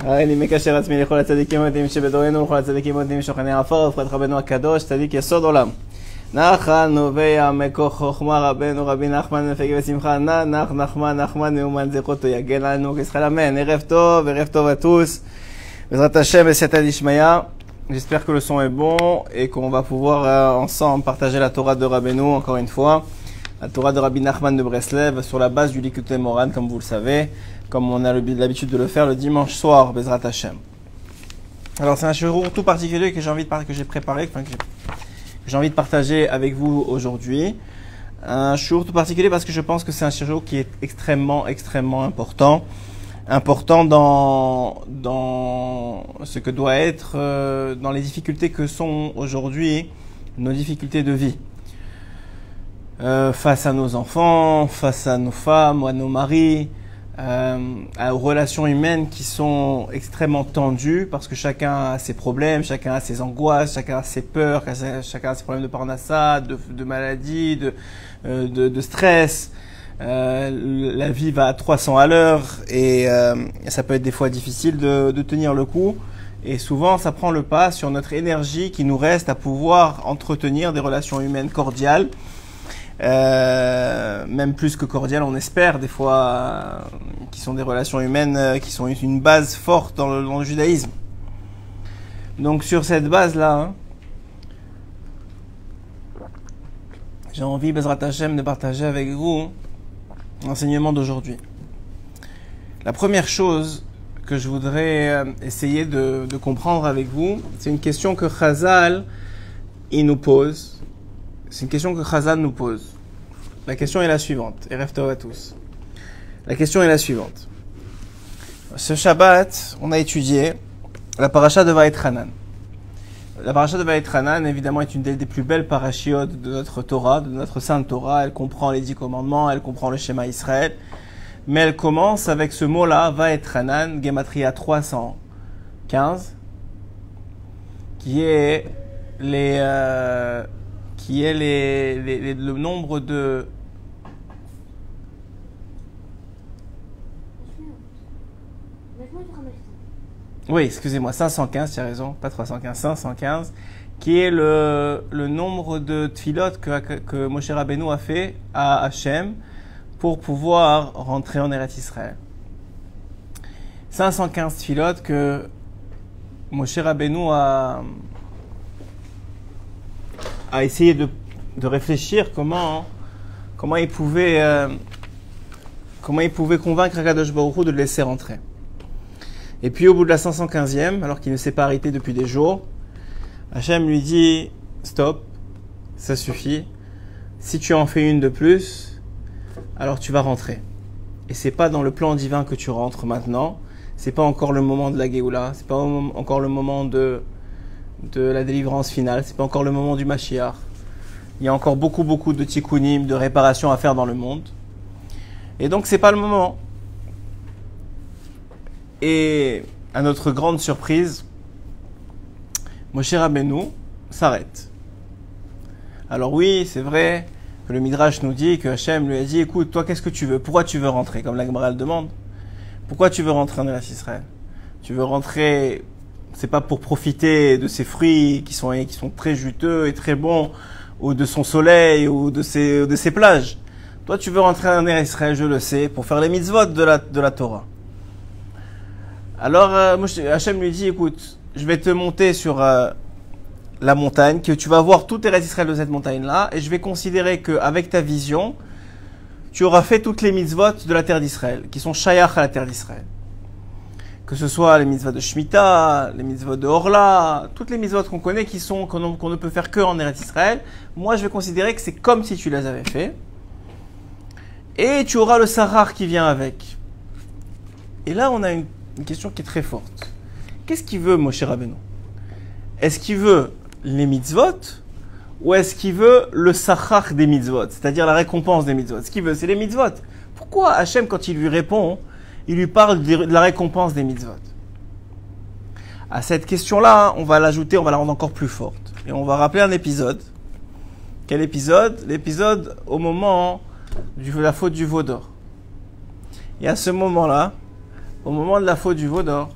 אני מקשר עצמי לכל הצדיקים המתים שבדורנו ולכל הצדיקים המתים שוכני עפר וברכת רבנו הקדוש, צדיק יסוד עולם. נחל נובע מכוח חוכמה רבנו רבי נחמן מפגי ושמחה נח נח נחמן נחמן מאומן זכותו יגן לנו כסחל אמן. ערב טוב, ערב טוב tous. בעזרת השם בסייעתא דשמיא. J'espère que le son est bon et qu'on va pouvoir euh, ensemble partager la Torah de Rabbeinu encore une fois. La Torah de Rabbi Nachman de sur la base du comme vous le savez, comme on a l'habitude de le faire le dimanche soir, Bezrat Hashem. Alors c'est un jour tout particulier que j'ai envie de que j'ai préparé, que j'ai envie de partager avec vous aujourd'hui. Un jour tout particulier parce que je pense que c'est un jour qui est extrêmement, extrêmement important. Important dans, dans ce que doit être, euh, dans les difficultés que sont aujourd'hui nos difficultés de vie. Euh, face à nos enfants, face à nos femmes à nos maris, aux relations humaines qui sont extrêmement tendues parce que chacun a ses problèmes, chacun a ses angoisses, chacun a ses peurs, chacun a ses problèmes de parnassa, de, de maladie, de, euh, de, de, stress. Euh, la vie va à 300 à l'heure et euh, ça peut être des fois difficile de, de tenir le coup. Et souvent, ça prend le pas sur notre énergie qui nous reste à pouvoir entretenir des relations humaines cordiales euh, même plus que cordial, on espère des fois, euh, qui sont des relations humaines euh, qui sont une base forte dans le, dans judaïsme. Donc sur cette base-là, hein, j'ai envie, Bezrat Hashem, de partager avec vous l'enseignement d'aujourd'hui. La première chose que je voudrais essayer de, de comprendre avec vous, c'est une question que Chazal, il nous pose, c'est une question que Chazal nous pose. La question est la suivante. Et rêve à tous. La question est la suivante. Ce Shabbat, on a étudié la paracha de Vaït Hanan. La paracha de Vaït Hanan, évidemment, est une des, plus belles parachiotes de notre Torah, de notre Sainte Torah. Elle comprend les dix commandements, elle comprend le schéma Israël. Mais elle commence avec ce mot-là, Vaït Hanan, Gematria 315, qui est les, euh, qui est les, le nombre de Oui, excusez-moi, 515, tu as raison, pas 315, 515, qui est le, le nombre de tfilotes que, que, que Moshe Rabbeinu a fait à Hachem pour pouvoir rentrer en Eretz Israël. 515 tfilotes que Moshe Rabbeinu a, a essayé de, réfléchir comment, comment, il pouvait, euh, comment il pouvait convaincre Akadosh Baruch de le laisser rentrer. Et puis au bout de la 515e, alors qu'il ne s'est pas arrêté depuis des jours, Hachem lui dit Stop, ça suffit. Si tu en fais une de plus, alors tu vas rentrer. Et c'est pas dans le plan divin que tu rentres maintenant. C'est pas encore le moment de la Géoula. C'est pas encore le moment de, de la délivrance finale. C'est pas encore le moment du Mashiach. Il y a encore beaucoup, beaucoup de tikkunim, de réparations à faire dans le monde. Et donc c'est pas le moment. Et à notre grande surprise, Moshe Rabbeinu s'arrête. Alors oui, c'est vrai que le Midrash nous dit que Hachem lui a dit, écoute, toi qu'est-ce que tu veux? Pourquoi tu veux rentrer? Comme la Gemara demande. Pourquoi tu veux rentrer en Eretz Israël? Tu veux rentrer, c'est pas pour profiter de ses fruits qui sont, qui sont très juteux et très bons, ou de son soleil, ou de ses, de ses plages. Toi tu veux rentrer en Eretz Israël, je le sais, pour faire les mitzvot de la, de la Torah. Alors euh, Hachem lui dit, écoute, je vais te monter sur euh, la montagne, que tu vas voir tout Eretz Israël de cette montagne-là, et je vais considérer qu'avec ta vision, tu auras fait toutes les mitzvot de la terre d'Israël, qui sont shayach à la terre d'Israël. Que ce soit les mitzvot de Shemitah, les mitzvot de Orla, toutes les mitzvot qu'on connaît qui sont qu'on qu ne peut faire que en Eretz Israël, moi je vais considérer que c'est comme si tu les avais fait. Et tu auras le Sahar qui vient avec. Et là, on a une une question qui est très forte. Qu'est-ce qu'il veut Moshe Rabbeinu? Est-ce qu'il veut les mitzvot ou est-ce qu'il veut le sachar des mitzvot, c'est-à-dire la récompense des mitzvot Ce qu'il veut, c'est les mitzvot. Pourquoi Hachem, quand il lui répond, il lui parle de la récompense des mitzvot À cette question-là, on va l'ajouter, on va la rendre encore plus forte. Et on va rappeler un épisode. Quel épisode? L'épisode au moment de la faute du veau d'or. Et à ce moment-là, au moment de la faute du veau d'or,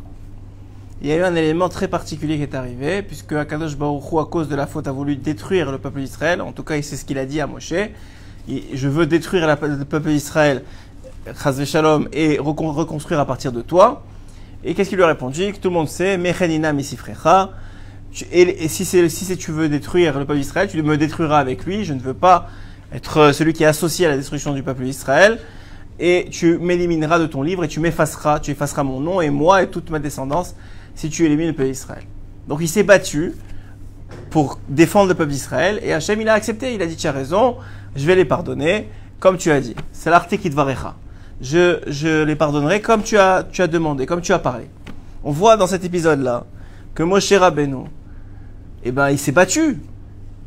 il y a eu un élément très particulier qui est arrivé, puisque Akadosh Baruch Hu, à cause de la faute, a voulu détruire le peuple d'Israël. En tout cas, c'est ce qu'il a dit à Moshe. Je veux détruire le peuple d'Israël, Shalom, et reconstruire à partir de toi. Et qu'est-ce qu'il lui a répondu? Tout le monde sait, Mechenina Misifrecha. Et, si, si tu veux détruire le peuple d'Israël, tu me détruiras avec lui. Je ne veux pas être celui qui est associé à la destruction du peuple d'Israël. Et tu m'élimineras de ton livre et tu m'effaceras. Tu effaceras mon nom et moi et toute ma descendance si tu élimines le peuple d'Israël. Donc il s'est battu pour défendre le peuple d'Israël et Hachem il a accepté. Il a dit tu as raison, je vais les pardonner comme tu as dit. C'est l'arté qui te Je, je les pardonnerai comme tu as, tu as demandé, comme tu as parlé. On voit dans cet épisode-là que Moshe Rabbeinu, eh ben, il s'est battu.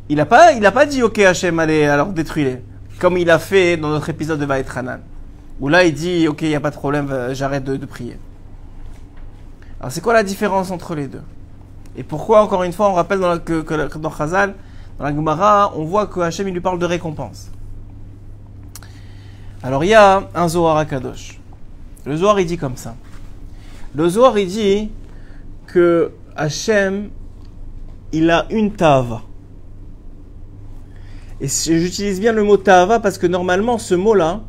Il n'a pas, il a pas dit, ok, Hachem, allez, alors détruis-les. Comme il a fait dans notre épisode de Vaït Hanan. Où là, il dit, ok, il n'y a pas de problème, j'arrête de, prier. Alors, c'est quoi la différence entre les deux? Et pourquoi, encore une fois, on rappelle dans que, dans dans la Gemara, on voit que Hachem, il lui parle de récompense. Alors, il y a un Zohar à Kadosh. Le Zohar, il dit comme ça. Le Zohar, il dit que Hachem, il a une tava. Et j'utilise bien le mot tava parce que normalement, ce mot-là,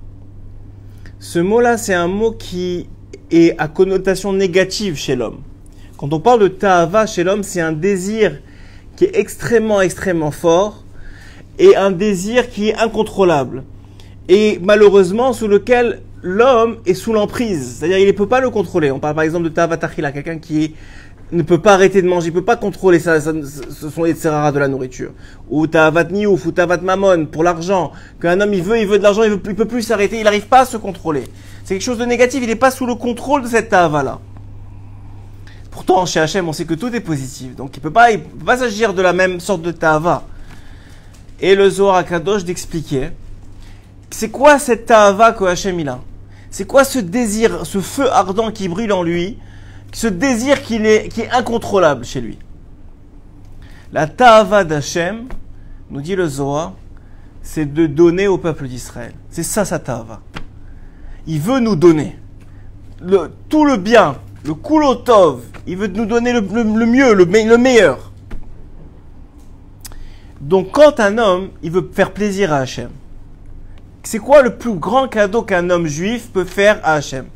ce mot-là, c'est un mot qui est à connotation négative chez l'homme. Quand on parle de tava chez l'homme, c'est un désir qui est extrêmement, extrêmement fort et un désir qui est incontrôlable. Et malheureusement, sous lequel l'homme est sous l'emprise. C'est-à-dire, il ne peut pas le contrôler. On parle par exemple de tava tachila, quelqu'un qui ne peut pas arrêter de manger, il peut pas contrôler ça, ce sont les rares de la nourriture. Ou tavat niouf, ou tavat mamon, pour l'argent. Qu'un homme, il veut, il veut de l'argent, il, ne peut plus s'arrêter, il n'arrive pas à se contrôler. C'est quelque chose de négatif, il n'est pas sous le contrôle de cette tava-là. Pourtant, chez Hachem, on sait que tout est positif. Donc, il il peut pas s'agir de la même sorte de tava. Et le Zohar Akadosh d'expliquer, c'est quoi cette tava que Hachem il a? C'est quoi ce désir, ce feu ardent qui brûle en lui? ce désir qui est, qui incontrôlable chez lui? La ta'ava d'Hachem, nous dit le Zohar, c'est de donner au peuple d'Israël. C'est ça sa ta'ava. Il veut nous donner tout le bien, le kulotov. Il veut nous donner le, mieux, le, le meilleur. Donc quand un homme, il veut faire plaisir à Hachem, c'est quoi le plus grand cadeau qu'un homme juif peut faire à Hachem?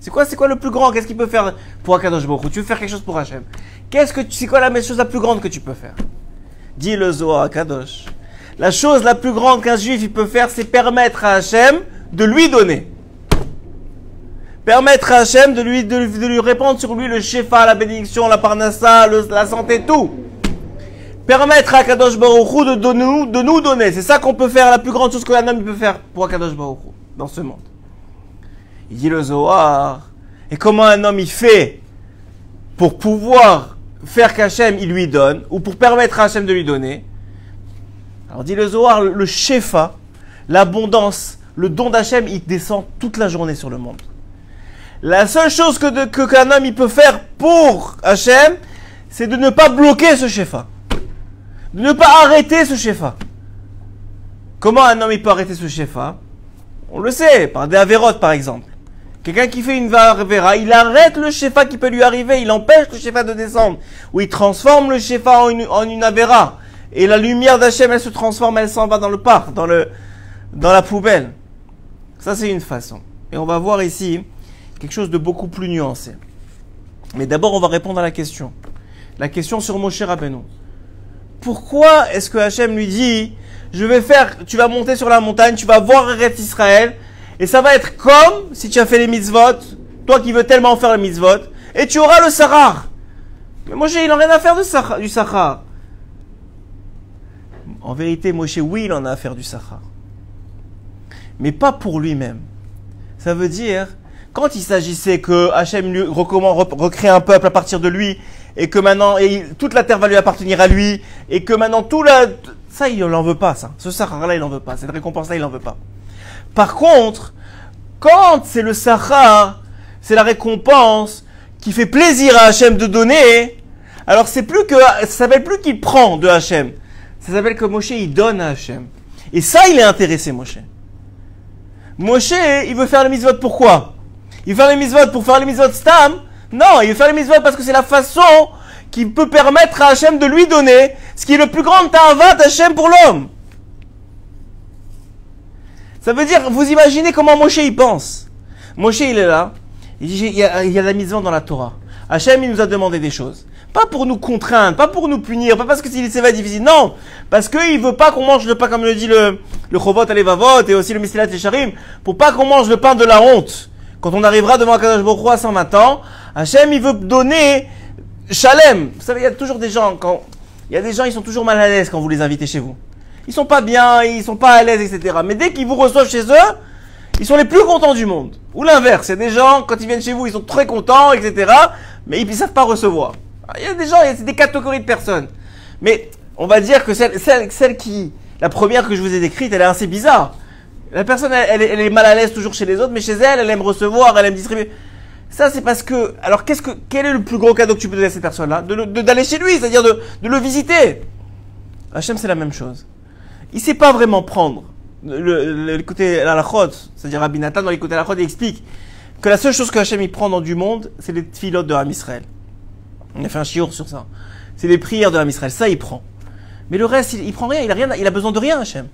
C'est quoi, quoi le plus grand? Qu'est-ce qu'il peut faire pour Akadosh Baruch Tu veux faire quelque chose pour Hachem. Qu'est-ce que c'est quoi la chose la plus grande que tu peux faire? Dis le Zohar Akadosh. La chose la plus grande qu'un juif peut faire, c'est permettre à Hachem de lui donner. Permettre à Hachem de lui, de, lui répandre sur lui le shefa, la bénédiction, la parnassa, la santé, tout. Permettre à Kadosh Baruch de, nous, donner. C'est ça qu'on peut faire, la plus grande chose qu'un homme peut faire pour Kadosh Baruch dans ce monde. Il dit le Zohar. Et comment un homme il fait pour pouvoir faire qu'Hachem il lui donne, ou pour permettre à Hachem de lui donner? Alors dit le Zohar, le Shefa, l'abondance, le don d'Hachem, il descend toute la journée sur le monde. La seule chose que, que qu'un homme il peut faire pour Hachem, c'est de ne pas bloquer ce Shefa. De ne pas arrêter ce Shefa. Comment un homme peut arrêter ce Shefa? On le sait, par des avérotes par exemple. Quelqu'un qui fait une vera, il arrête le shefa qui peut lui arriver, il empêche le shefa de descendre, ou il transforme le shefa en une, en une avera. Et la lumière d'Hachem, elle se transforme, elle s'en va dans le parc, dans la poubelle. Ça, c'est une façon. Et on va voir ici quelque chose de beaucoup plus nuancé. Mais d'abord, on va répondre à la question. La question sur Moshe Rabbeinu. Pourquoi est-ce que Hachem lui dit, je vais faire, tu vas monter sur la montagne, tu vas voir Eretz Israël, et ça va être comme si tu as fait les mitzvot, toi qui veux tellement faire les mitzvot, et tu auras le Sahar. Mais Moshe, il n'a rien à faire du Sahar. En vérité, Moshe, oui, il en a à faire du Sahar. Mais pas pour lui-même. Ça veut dire, quand il s'agissait que Hachem recréer un peuple à partir de lui, et que maintenant et toute la terre va lui appartenir à lui, et que maintenant tout la... Ça, il n'en veut pas, ça. Ce Sahara-là, il n'en veut pas. Cette récompense-là, il n'en veut pas. Par contre, quand c'est le Sahar, c'est la récompense qui fait plaisir à Hachem de donner, alors c'est plus que, ça s'appelle plus qu'il prend de Hachem. Ça s'appelle que Moshe, il donne à Hachem. Et ça, il est intéressé, Moshe. Moshe, il veut faire les mitzvot pourquoi? Il veut faire les mitzvot pour faire les mitzvot stam. Non, il veut faire les mitzvot parce que c'est la façon qui peut permettre à Hachem de lui donner ce qui est le plus grand ta'avat d'Hachem pour l'homme. Ça veut dire, vous imaginez comment Moshe y pense. Moshe il est là, il dit, il y a, la dans la Torah. Hachem il nous a demandé des choses. Pas pour nous contraindre, pas pour nous punir, pas parce que c'est va difficile, non. Parce qu'il veut pas qu'on mange le pain, comme le dit le, le Chobot Alevavot et aussi le Misilat Sharim, pour pas qu'on mange le pain de la honte. Quand on arrivera devant Akadosh Baruch à 120 ans, Hachem, il veut donner Shalem. Vous savez, il y a toujours des gens, quand, il y a des gens, ils sont toujours mal à l'aise quand vous les invitez chez vous. Ils sont pas bien, ils sont pas à l'aise, etc. Mais dès qu'ils vous reçoivent chez eux, ils sont les plus contents du monde. Ou l'inverse, il y a des gens, quand ils viennent chez vous, ils sont très contents, etc. Mais ils ne savent pas recevoir. Il y a des gens, il y a des catégories de personnes. Mais on va dire que celle, celle, celle qui, la première que je vous ai décrite, elle est assez bizarre. La personne, elle, elle, est mal à l'aise toujours chez les autres, mais chez elle, elle aime recevoir, elle aime distribuer. Ça, c'est parce que, alors qu'est-ce que, quel est le plus gros cadeau que tu peux donner à cette personne-là? D'aller chez lui, c'est-à-dire de, de le visiter. Hachem, c'est la même chose. Il sait pas vraiment prendre. Le, côté la lachot, c'est-à-dire Rabbi Nathan, dans les côtés la il explique que la seule chose que Hachem il prend dans du monde, c'est les filotes de Ram Israël. On a fait un chiour sur ça. C'est les prières de Ram Israël. Ça, il prend. Mais le reste, il, il prend rien. Il a rien. Il a besoin de rien, Hachem.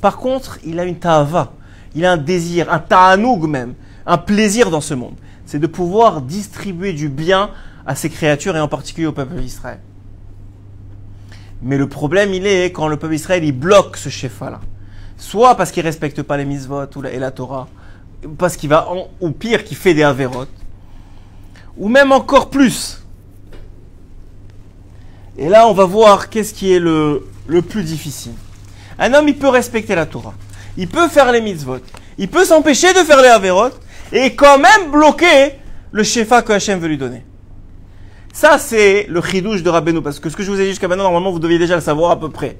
Par contre, il a une ta'ava. Il a un désir, un ta'anoug même. Un plaisir dans ce monde. C'est de pouvoir distribuer du bien à ses créatures et en particulier au peuple d'Israël. Mais le problème, il est quand le peuple d'Israël, il bloque ce shefa-là. Soit parce qu'il respecte pas les mitzvot et la Torah, parce qu'il va, en, ou pire, qu'il fait des avérotes, ou même encore plus. Et là, on va voir qu'est-ce qui est le, le plus difficile. Un homme, il peut respecter la Torah, il peut faire les mitzvot, il peut s'empêcher de faire les avérotes, et quand même bloquer le shefa que Hachem veut lui donner. Ça, c'est le chidouche de Rabbeinu, parce que ce que je vous ai dit jusqu'à maintenant, normalement, vous deviez déjà le savoir à peu près.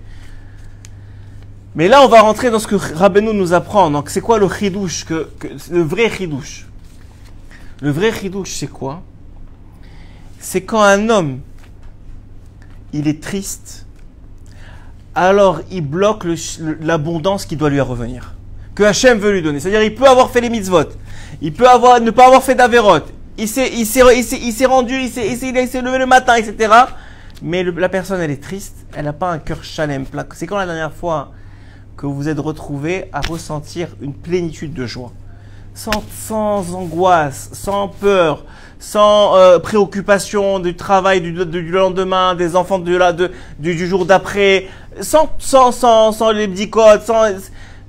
Mais là, on va rentrer dans ce que Rabbeinu nous apprend. Donc, c'est quoi le chidouche Le vrai chidouche? Le vrai chidouche, c'est quoi? C'est quand un homme, il est triste, alors il bloque l'abondance qui doit lui revenir. Que Hachem veut lui donner. C'est-à-dire, il peut avoir fait les mitzvot. Il peut avoir, ne pas avoir fait d'averot il s'est, il s'est, il s'est, rendu, il s'est, il s'est, levé le matin, etc. Mais la personne, elle est triste, elle n'a pas un cœur chalem. C'est quand la dernière fois que vous êtes retrouvé à ressentir une plénitude de joie, sans, sans angoisse, sans peur, sans euh, préoccupation du travail du, du, lendemain, des enfants de, de, du, du jour d'après, sans, sans, sans, sans les sans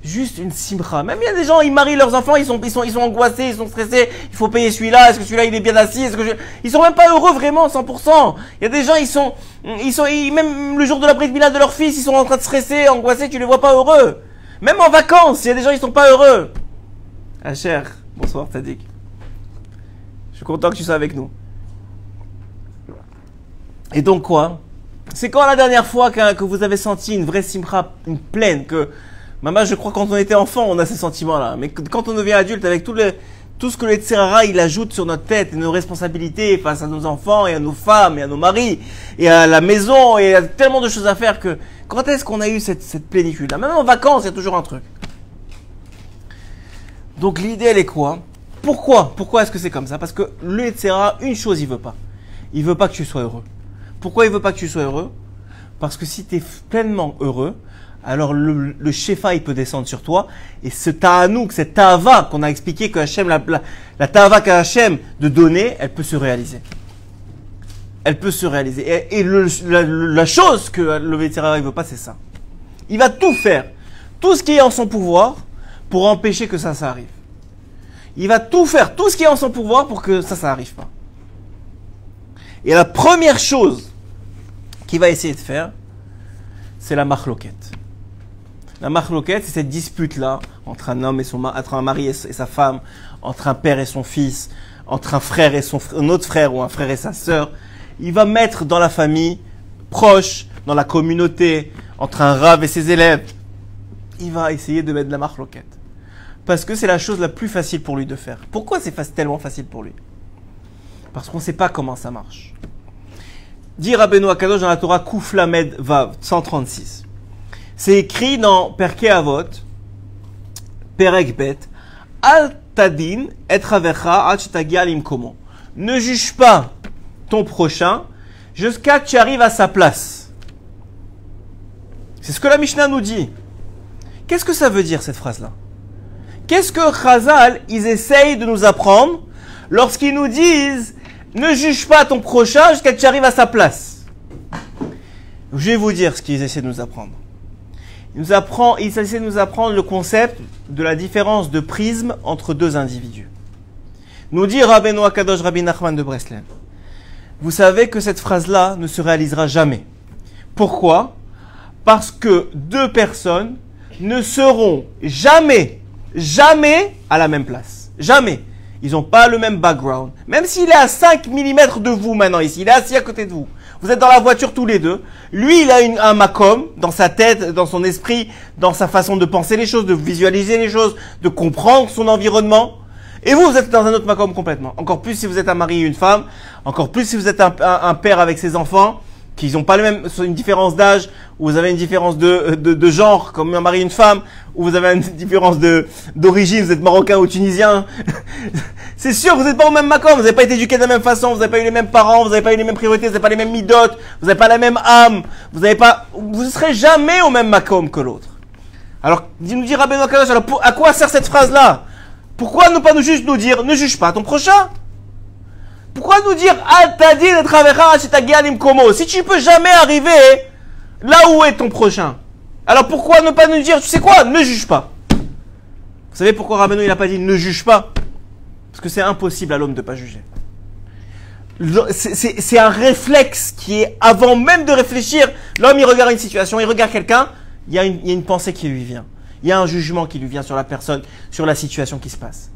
juste une simra. Même il y a des gens, ils marient leurs enfants, ils sont, ils sont, ils sont angoissés, ils sont stressés. Il faut payer celui-là. Est-ce que celui-là il est bien assis Est-ce que je... ils sont même pas heureux vraiment 100%. Il y a des gens, ils sont, ils sont, même le jour de la brise de leur fils, ils sont en train de stresser, angoissés. Tu les vois pas heureux. Même en vacances, il y a des gens, ils sont pas heureux. Ah cher, bonsoir Tadik. Je suis content que tu sois avec nous. Et donc quoi? C'est quand la dernière fois que, que vous avez senti une vraie simra, une pleine, que Maman, je crois quand on était enfant, on a ces sentiments-là. Mais quand on devient adulte, avec tout, le, tout ce que le Tserara, il ajoute sur notre tête, et nos responsabilités face à nos enfants, et à nos femmes, et à nos maris, et à la maison, et a tellement de choses à faire que, quand est-ce qu'on a eu cette, cette plénitude-là? Même en vacances, il y a toujours un truc. Donc l'idée, elle est quoi? Pourquoi? Pourquoi est-ce que c'est comme ça? Parce que le Tserara, une chose, il veut pas. Il veut pas que tu sois heureux. Pourquoi il veut pas que tu sois heureux? Parce que si tu es pleinement heureux, alors le, le shefa il peut descendre sur toi et ce ta'anouk, cette ta'ava qu'on a expliqué que Hachem, la, la, la qu'a Hachem de donner, elle peut se réaliser. Elle peut se réaliser. Et, la, chose que le vétéran ne veut pas, c'est ça. Il va tout faire, tout ce qui est en son pouvoir pour empêcher que ça, ça arrive. Il va tout faire, tout ce qui est en son pouvoir pour que ça, ça arrive pas. Et la première chose qu'il va essayer de faire, c'est la marloquette. La marloquette, c'est cette dispute-là entre un homme et son entre un mari et sa femme, entre un père et son fils, entre un frère et son un autre frère ou un frère et sa sœur. Il va mettre dans la famille proche, dans la communauté, entre un rave et ses élèves. Il va essayer de mettre de la marloquette. Parce que c'est la chose la plus facile pour lui de faire. Pourquoi c'est tellement facile pour lui? Parce qu'on ne sait pas comment ça marche. Dire à Benoît Kadosh dans la Torah Kouflamed Vav 136. C'est écrit dans Perke Avot, Perek Bet, Al Tadin et al ne juge pas ton prochain jusqu'à que tu arrives à sa place. C'est ce que la Mishnah nous dit. Qu'est-ce que ça veut dire cette phrase-là? Qu'est-ce que Chazal, ils essayent de nous apprendre lorsqu'ils nous disent ne juge pas ton prochain jusqu'à que tu arrives à sa place? Je vais vous dire ce qu'ils essaient de nous apprendre. Ils, nous de nous apprendre le concept de la différence de prisme entre deux individus. Nous dit Rabbeinu Akadosh Rabbi Nachman de Breslev. Vous savez que cette phrase-là ne se réalisera jamais. Pourquoi? Parce que deux personnes ne seront jamais, jamais à la même place. Jamais. Ils n'ont pas le même background. Même s'il est à 5 mm de vous maintenant ici, il est assis à côté de vous. Vous êtes dans la voiture tous les deux. Lui, il a une, un macom dans sa tête, dans son esprit, dans sa façon de penser les choses, de visualiser les choses, de comprendre son environnement. Et vous, vous êtes dans un autre macom complètement. Encore plus si vous êtes un mari et une femme. Encore plus si vous êtes un, un père avec ses enfants qui n'ont pas le même, une différence d'âge, ou vous avez une différence de, de, genre, comme un mari et une femme, ou vous avez une différence de, d'origine, vous êtes marocain ou tunisien. c'est sûr, vous n'êtes pas au même macon, vous n'avez pas été éduqué de la même façon, vous n'avez pas eu les mêmes parents, vous n'avez pas eu les mêmes priorités, vous n'avez pas les mêmes midotes, vous n'avez pas la même âme, vous n'avez pas, vous ne serez jamais au même macom que l'autre. Alors, nous dire Rabbeinu Kadosh, alors à quoi sert cette phrase-là? Pourquoi ne pas nous juste nous dire, ne juge pas ton prochain? Pourquoi nous dire Si tu peux jamais arriver là où est ton prochain. Alors pourquoi ne pas nous dire, tu sais quoi, ne juge pas. Vous savez pourquoi Rabbeinu il n'a pas dit ne juge pas? Parce que c'est impossible à l'homme de ne pas juger. C'est un réflexe qui est avant même de réfléchir. L'homme il regarde une situation, il regarde quelqu'un, il y a une pensée qui lui vient. Il y a un jugement qui lui vient sur la personne, sur la situation qui se passe.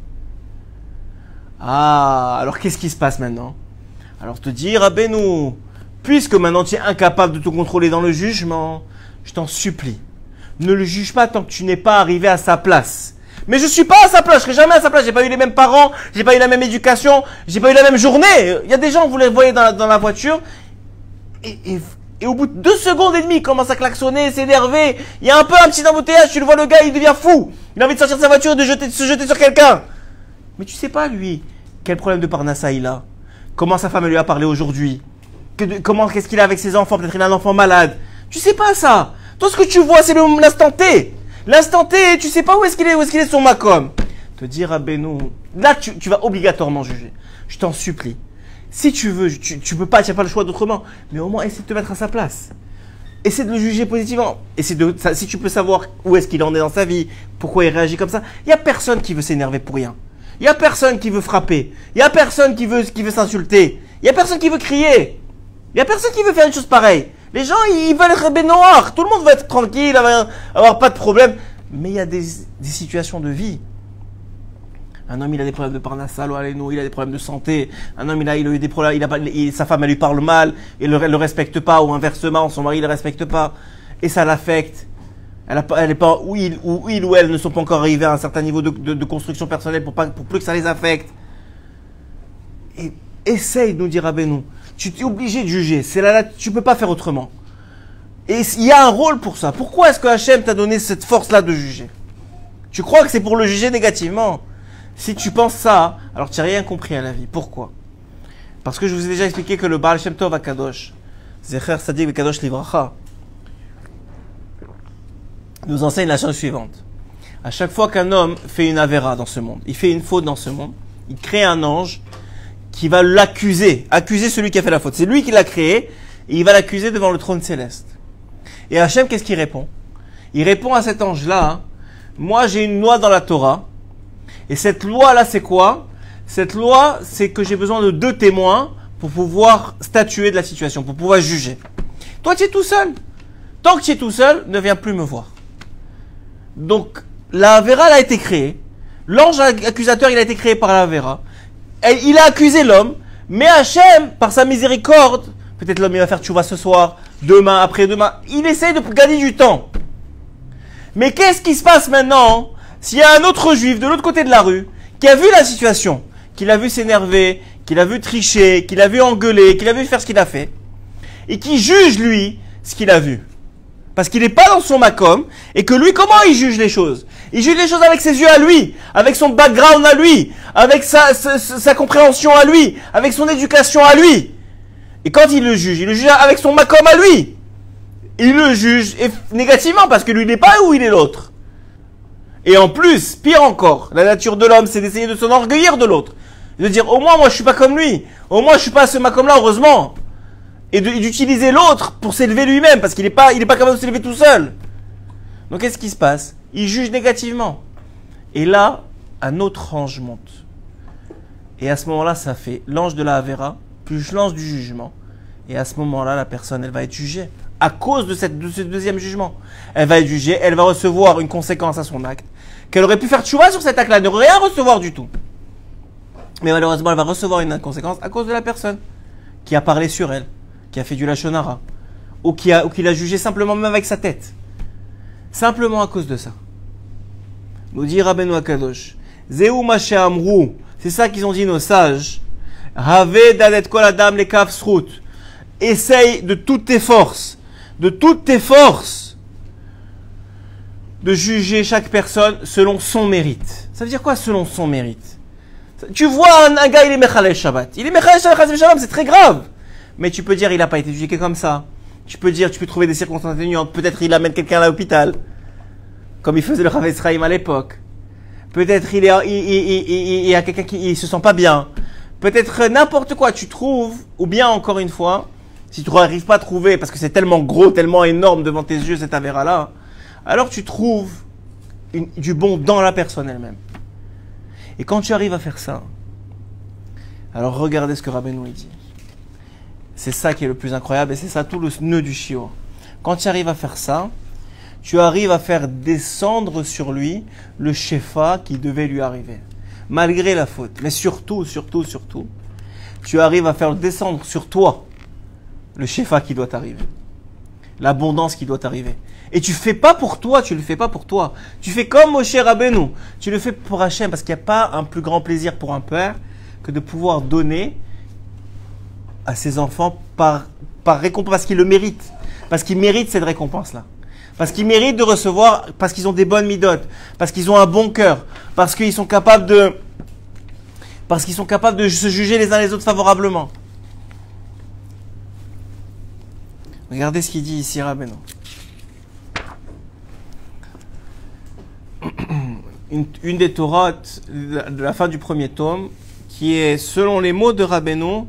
Ah, alors qu'est-ce qui se passe maintenant? Alors te dire, nous, puisque maintenant tu es incapable de te contrôler dans le jugement, je t'en supplie, ne le juge pas tant que tu n'es pas arrivé à sa place. Mais je suis pas à sa place, je serai jamais à sa place. J'ai pas eu les mêmes parents, j'ai pas eu la même éducation, j'ai pas eu la même journée. Il y a des gens, vous les voyez dans, la voiture, et, au bout de deux secondes et demie, il commence à klaxonner, s'énerver. Il y a un peu un petit embouteillage, tu le vois, le gars, il devient fou. Il a envie de sortir de sa voiture et de se jeter sur quelqu'un. Mais tu sais pas, lui, quel problème de parnassa il a? Comment sa femme lui a parlé aujourd'hui? Comment, qu'est-ce qu'il a avec ses enfants? Peut-être il a un enfant malade. Tu sais pas ça. Toi, ce que tu vois, c'est l'instant T. L'instant T, tu sais pas où est-ce qu'il est, où est-ce qu'il est son macom. Te dire à Beno, là, tu, vas obligatoirement juger. Je t'en supplie. Si tu veux, tu, tu peux pas, tu n'as pas le choix d'autrement. Mais au moins, essaie de te mettre à sa place. Essaie de le juger positivement. Essaie de, si tu peux savoir où est-ce qu'il en est dans sa vie, pourquoi il réagit comme ça. Il y a personne qui veut s'énerver pour rien. Il n'y a personne qui veut frapper. Il n'y a personne qui veut, qui veut s'insulter. Il n'y a personne qui veut crier. Il n'y a personne qui veut faire une chose pareille. Les gens, ils veulent être noirs. Tout le monde veut être tranquille, avoir, pas de problème. Mais il y a des, situations de vie. Un homme, il a des problèmes de parnassal, il a des problèmes de santé. Un homme, il a, il eu des problèmes, il a, sa femme, elle lui parle mal, et elle le, le respecte pas, ou inversement, son mari, ne le respecte pas. Et ça l'affecte. Elle, est pas, ou il, ou il ou elle ne sont pas encore arrivés à un certain niveau de, construction personnelle pour, pas, pour plus que ça les affecte. Et essaye, nous dire Abenou. Tu es obligé de juger. C'est là, là, tu peux pas faire autrement. Et il y a un rôle pour ça. Pourquoi est-ce que Hachem t'a donné cette force-là de juger? Tu crois que c'est pour le juger négativement? Si tu penses ça, alors tu n'as rien compris à la vie. Pourquoi? Parce que je vous ai déjà expliqué que le Baal Shem Tov à Kadosh, Zecher Sadik Kadosh Livracha, nous enseigne la chose suivante. À chaque fois qu'un homme fait une avéra dans ce monde, il fait une faute dans ce monde, il crée un ange qui va l'accuser, accuser celui qui a fait la faute. C'est lui qui l'a créé, et il va l'accuser devant le trône céleste. Et Hachem, qu'est-ce qu'il répond? Il répond à cet ange-là, moi j'ai une loi dans la Torah, et cette loi-là c'est quoi? Cette loi, c'est que j'ai besoin de deux témoins pour pouvoir statuer de la situation, pour pouvoir juger. Toi tu es tout seul. Tant que tu es tout seul, ne viens plus me voir. Donc, la Vera a été créée. L'ange accusateur, il a été créé par la Vera. Et il a accusé l'homme. Mais Hachem, par sa miséricorde, peut-être l'homme il va faire vois ce soir, demain, après-demain, il essaye de gagner du temps. Mais qu'est-ce qui se passe maintenant s'il y a un autre juif de l'autre côté de la rue qui a vu la situation, qui l'a vu s'énerver, qui l'a vu tricher, qui l'a vu engueuler, qui l'a vu faire ce qu'il a fait, et qui juge lui ce qu'il a vu? Parce qu'il n'est pas dans son macom, et que lui, comment il juge les choses? Il juge les choses avec ses yeux à lui, avec son background à lui, avec sa, compréhension à lui, avec son éducation à lui. Et quand il le juge, il le juge avec son macom à lui. Il le juge négativement parce que lui n'est pas où il est l'autre. Et en plus, pire encore, la nature de l'homme, c'est d'essayer de s'enorgueillir de l'autre. De dire, au moins, moi, je suis pas comme lui. Au moins, je suis pas ce macom là heureusement. Et d'utiliser l'autre pour s'élever lui-même, parce qu'il n'est pas, il pas capable de s'élever tout seul. Donc, qu'est-ce qui se passe? Il juge négativement. Et là, un autre ange monte. Et à ce moment-là, ça fait l'ange de la Havera, plus l'ange du jugement. Et à ce moment-là, la personne, elle va être jugée. À cause de, ce deuxième jugement. Elle va être jugée, elle va recevoir une conséquence à son acte. Qu'elle aurait pu faire tchouva sur cet acte-là, n'aurait rien recevoir du tout. Mais malheureusement, elle va recevoir une conséquence à cause de la personne qui a parlé sur elle, qui a fait du lachonara, ou qui, a, ou qui l'a jugé simplement même avec sa tête. Simplement à cause de ça. Nous dit Rabbeinu Akadosh. Zeu amrou. C'est ça qu'ils ont dit nos sages. Have dalet kol adam le Essaye de toutes tes forces, de toutes tes forces, de juger chaque personne selon son mérite. Ça veut dire quoi selon son mérite? Tu vois un, gars, il est Mechalel Shabbat. Il est Mechalel Shabbat, c'est très grave. Mais tu peux dire, il n'a pas été éduqué comme ça. Tu peux dire, tu peux trouver des circonstances atténuantes. Peut-être il amène quelqu'un à l'hôpital. Comme il faisait le Rav Esraïm à l'époque. Peut-être il, il, y a quelqu'un qui ne se sent pas bien. Peut-être n'importe quoi tu trouves. Ou bien, encore une fois, si tu n'arrives pas à trouver, parce que c'est tellement gros, tellement énorme devant tes yeux cet avéra-là, alors tu trouves du bon dans la personne elle-même. Et quand tu arrives à faire ça, alors regardez ce que Rabbeinu dit. C'est ça qui est le plus incroyable et c'est ça tout le nœud du chiot. Quand tu arrives à faire ça, tu arrives à faire descendre sur lui le shefa qui devait lui arriver. Malgré la faute. Mais surtout, surtout, surtout, tu arrives à faire descendre sur toi le shefa qui doit arriver. L'abondance qui doit arriver. Et tu fais pas pour toi, tu le fais pas pour toi. Tu fais comme Moshe Rabbeinu. Tu le fais pour Hachem parce qu'il n'y a pas un plus grand plaisir pour un père que de pouvoir donner à ses enfants par, par récompense, parce qu'ils le méritent. Parce qu'ils méritent cette récompense-là. Parce qu'ils méritent de recevoir, parce qu'ils ont des bonnes midotes, parce qu'ils ont un bon cœur, parce qu'ils sont capables de, parce qu'ils sont capables de se juger les uns les autres favorablement. Regardez ce qu'il dit ici, Rabbeinu. Une, des Torahs de la fin du premier tome, qui est, selon les mots de Rabbeinu,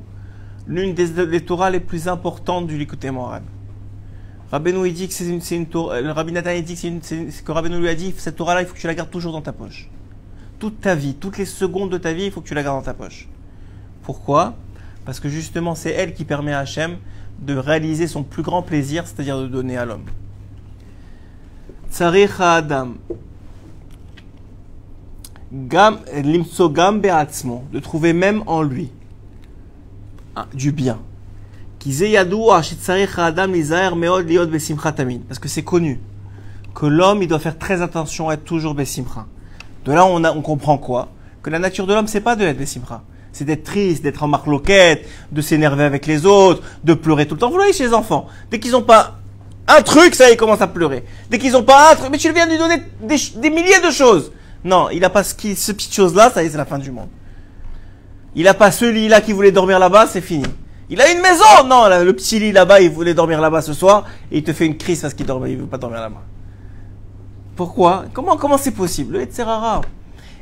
l'une des, Torahs les plus importantes du Likutei Moral. Rabbeinu dit que c'est une, Torah, le Rabbi Nathan dit que, lui a dit, cette Torah-là, il faut que tu la gardes toujours dans ta poche. Toute ta vie, toutes les secondes de ta vie, il faut que tu la gardes dans ta poche. Pourquoi? Parce que justement, c'est elle qui permet à Hachem de réaliser son plus grand plaisir, c'est-à-dire de donner à l'homme. Tsarich Adam. Limso gam de trouver même en lui du bien. Parce que c'est connu que l'homme il doit faire très attention à être toujours besimcha. De là on, on comprend quoi? Que la nature de l'homme c'est pas de être besimcha c'est d'être triste, d'être en marloquette, de s'énerver avec les autres, de pleurer tout le temps. Vous voyez chez les enfants, dès qu'ils n'ont pas un truc, ça, ils commencent à pleurer. Dès qu'ils n'ont pas un truc, mais tu viens de lui donner des, milliers de choses. Non, il n'a pas ce, qui, ce petite chose-là, ça y est, c'est la fin du monde. Il n'a pas ce lit-là qui voulait dormir là-bas, c'est fini. Il a une maison Non, le petit lit là-bas, il voulait dormir là-bas ce soir, et il te fait une crise parce qu'il ne veut pas dormir là-bas. Pourquoi? Comment comment c'est possible? Le rare.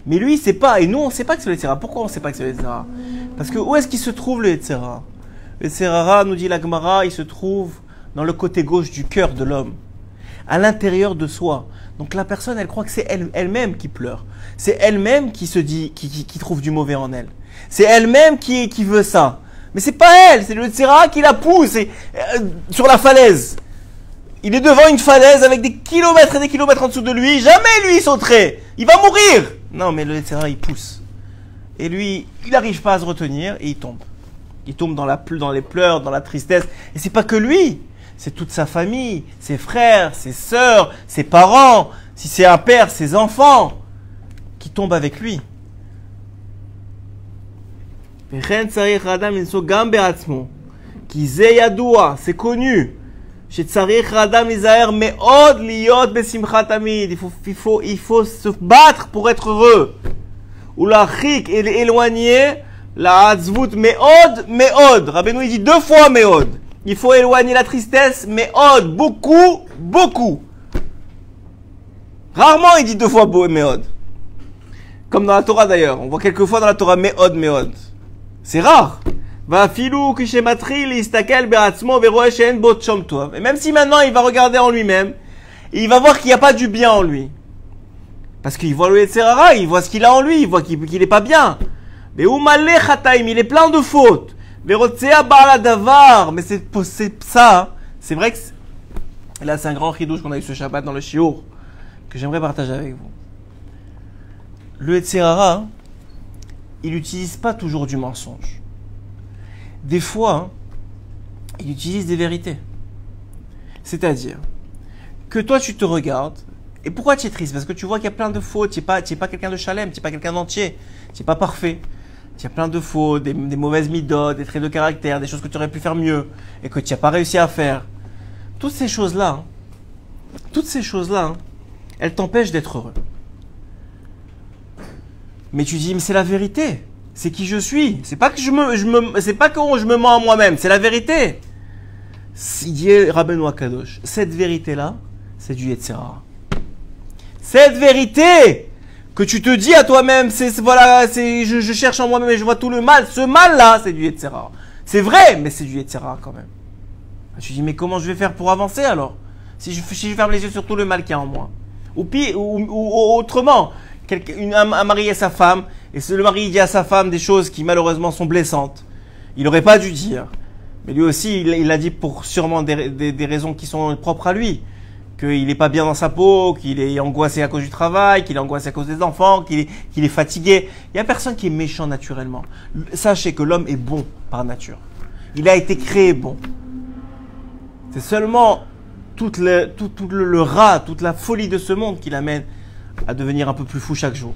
Mais lui, il sait pas. Et nous, on ne sait pas que c'est le Yetzera. Pourquoi on ne sait pas que c'est le Yetzera Parce que où est-ce qu'il se trouve le Yetzera Le Yetzera, nous dit la Gemara, il se trouve dans le côté gauche du cœur de l'homme, à l'intérieur de soi. Donc la personne, elle croit que c'est elle, même qui pleure. C'est elle-même qui se dit, qui, trouve du mauvais en elle. C'est elle-même qui, veut ça. Mais c'est pas elle, c'est le Yetzera qui la pousse euh, sur la falaise. Il est devant une falaise avec des kilomètres et des kilomètres en dessous de lui. Jamais lui sauterait. Il va mourir. Non, mais le etc. il pousse. Et lui, il n'arrive pas à se retenir et il tombe. Il tombe dans, la, dans les pleurs, dans la tristesse. Et c'est pas que lui. C'est toute sa famille, ses frères, ses sœurs, ses parents. Si c'est un père, ses enfants qui tombent avec lui. C'est connu. Il faut, il, faut, il faut se battre pour être heureux. Ou la chik est éloigné. La hatzvut meod, meod. Rabbeinu il dit deux fois meod. Il faut éloigner la tristesse, meod. Beaucoup, beaucoup. Rarement il dit deux fois meod. Comme dans la Torah d'ailleurs. On voit quelques fois dans la Torah meod, meod. C'est rare. Va filou Et même si maintenant il va regarder en lui-même, il va voir qu'il n'y a pas du bien en lui. Parce qu'il voit le Yetzerara, il voit ce qu'il a en lui, il voit qu'il n'est pas bien. Mais il est plein de fautes. Mais c'est ça. C'est vrai que là, c'est un grand ridouche qu'on a eu ce Shabbat dans le Shiur, que j'aimerais partager avec vous. Le Yetzerara, il n'utilise pas toujours du mensonge. Des fois, hein, il utilise des vérités. C'est-à-dire que toi, tu te regardes. Et pourquoi tu es triste? Parce que tu vois qu'il y a plein de fautes. Tu n'es pas, pas quelqu'un de chalem, tu n'es pas quelqu'un d'entier. Tu n'es pas parfait. Tu as plein de fautes, des, des mauvaises midotes, des traits de caractère, des choses que tu aurais pu faire mieux et que tu n'as pas réussi à faire. Toutes ces choses-là, hein, toutes ces choses-là, hein, elles t'empêchent d'être heureux. Mais tu dis, mais c'est la vérité. C'est qui je suis. C'est pas que je me, je me, c'est pas que je me mens à moi-même. C'est la vérité. Cette vérité-là, c'est du Yetzirah. Cette vérité que tu te dis à toi-même, c'est voilà, c'est je, je cherche en moi-même et je vois tout le mal. Ce mal-là, c'est du Yetzirah. C'est vrai, mais c'est du Yetzirah quand même. Tu dis mais comment je vais faire pour avancer alors? Si je, je ferme les yeux sur tout le mal qu'il y a en moi ou, pire, ou, autrement, un, mari et sa femme, et le mari dit à sa femme des choses qui malheureusement sont blessantes. Il n'aurait pas dû dire. Mais lui aussi, il l'a dit pour sûrement des, raisons qui sont propres à lui. Qu'il n'est pas bien dans sa peau, qu'il est angoissé à cause du travail, qu'il est angoissé à cause des enfants, qu'il est, fatigué. Il n'y a personne qui est méchant naturellement. Sachez que l'homme est bon par nature. Il a été créé bon. C'est seulement tout, le rat, toute la folie de ce monde qui l'amène à devenir un peu plus fou chaque jour.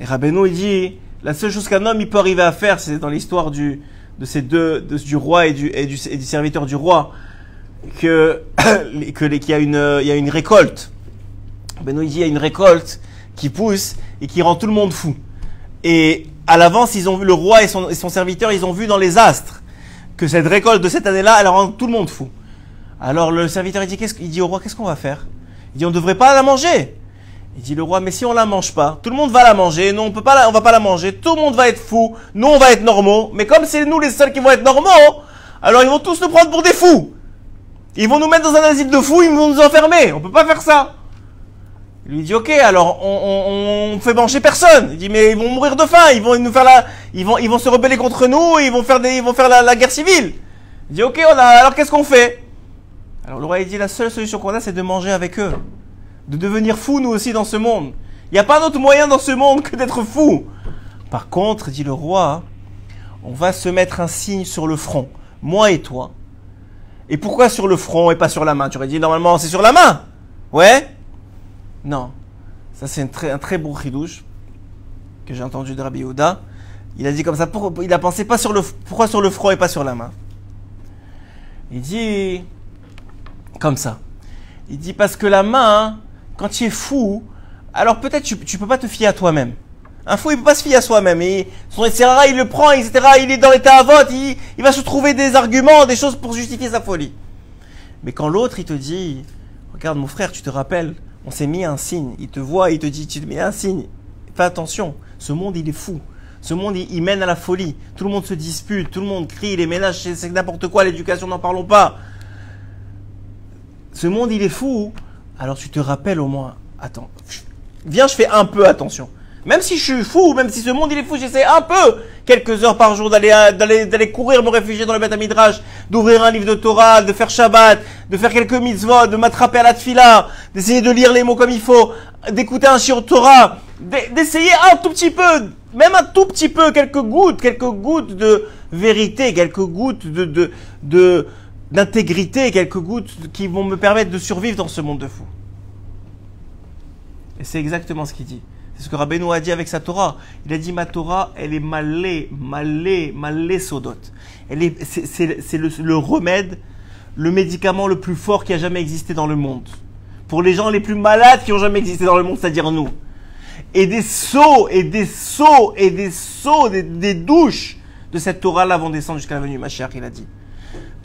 Et Rabbeinu, il dit, la seule chose qu'un homme il peut arriver à faire, c'est dans l'histoire du, de ces deux, de- du roi et du, et du, serviteur du roi, que, que qu'il y a une, il y a une récolte. Rabbeinu, il dit, il y a une récolte qui pousse et qui rend tout le monde fou. Et à l'avance, ils ont vu le roi et son, et son serviteur, ils ont vu dans les astres que cette récolte de cette année-là, elle rend tout le monde fou. Alors le serviteur il dit, qu'est-ce, il dit au roi, qu'est-ce qu'on va faire? Il dit, on ne devrait pas la manger. Il dit le roi, mais si on la mange pas, tout le monde va la manger, nous on peut pas la, on va pas la manger, tout le monde va être fou, nous on va être normaux, mais comme c'est nous les seuls qui vont être normaux, alors ils vont tous nous prendre pour des fous. Ils vont nous mettre dans un asile de fous, ils vont nous enfermer, on peut pas faire ça. Il lui dit ok, alors on, on, on fait manger personne. Il dit mais ils vont mourir de faim, ils vont nous faire la, ils vont, ils vont se rebeller contre nous, ils vont faire des, ils vont faire la, la guerre civile. Il dit ok, on a, alors qu'est-ce qu'on fait? Alors le roi il dit la seule solution qu'on a c'est de manger avec eux, de devenir fous nous aussi dans ce monde. Il n'y a pas d'autre moyen dans ce monde que d'être fou. Par contre, dit le roi, on va se mettre un signe sur le front, moi et toi. Et pourquoi sur le front et pas sur la main? Tu aurais dit normalement c'est sur la main. Ouais? Non. Ça, c'est un très, un très beau chidouche que j'ai entendu de Rabbi Yehuda. Il a dit comme ça, il a pensé pas sur le, pourquoi sur le front et pas sur la main? Il dit comme ça. Il dit parce que la main, quand tu es fou, alors peut-être tu, tu peux pas te fier à toi-même. Un fou, il peut pas se fier à soi-même. Et son etc., il le prend, etc., il est dans l'état à vote, il, va se trouver des arguments, des choses pour justifier sa folie. Mais quand l'autre, il te dit, regarde mon frère, tu te rappelles, on s'est mis un signe, il te voit, il te dit, tu te mets un signe, fais attention, ce monde, il est fou. Ce monde, il, il mène à la folie. Tout le monde se dispute, tout le monde crie, les ménages, c'est n'importe quoi, l'éducation, n'en parlons pas. Ce monde, il est fou. Alors tu te rappelles au moins, attends, viens, je fais un peu attention. Même si je suis fou, même si ce monde il est fou, j'essaie un peu, quelques heures par jour, d'aller euh, d'aller courir, me réfugier dans le Beth Midrash, d'ouvrir un livre de Torah, de faire Shabbat, de faire quelques mitzvot, de m'attraper à la tfila, d'essayer de lire les mots comme il faut, d'écouter un shiur Torah, d'e- d'essayer un tout petit peu, même un tout petit peu, quelques gouttes, quelques gouttes de vérité, quelques gouttes de de de d'intégrité, quelques gouttes qui vont me permettre de survivre dans ce monde de fous. Et c'est exactement ce qu'il dit. C'est ce que Rabbeinu a dit avec sa Torah. Il a dit ma Torah, elle est malée, malée, malée sodot. Elle est, c'est, le, remède le médicament le plus fort qui a jamais existé dans le monde. Pour les gens les plus malades qui ont jamais existé dans le monde, c'est-à-dire nous. Et des seaux, et des seaux, et des seaux, des, des douches de cette Torah-là vont descendre jusqu'à la venue Mashiach, il a dit.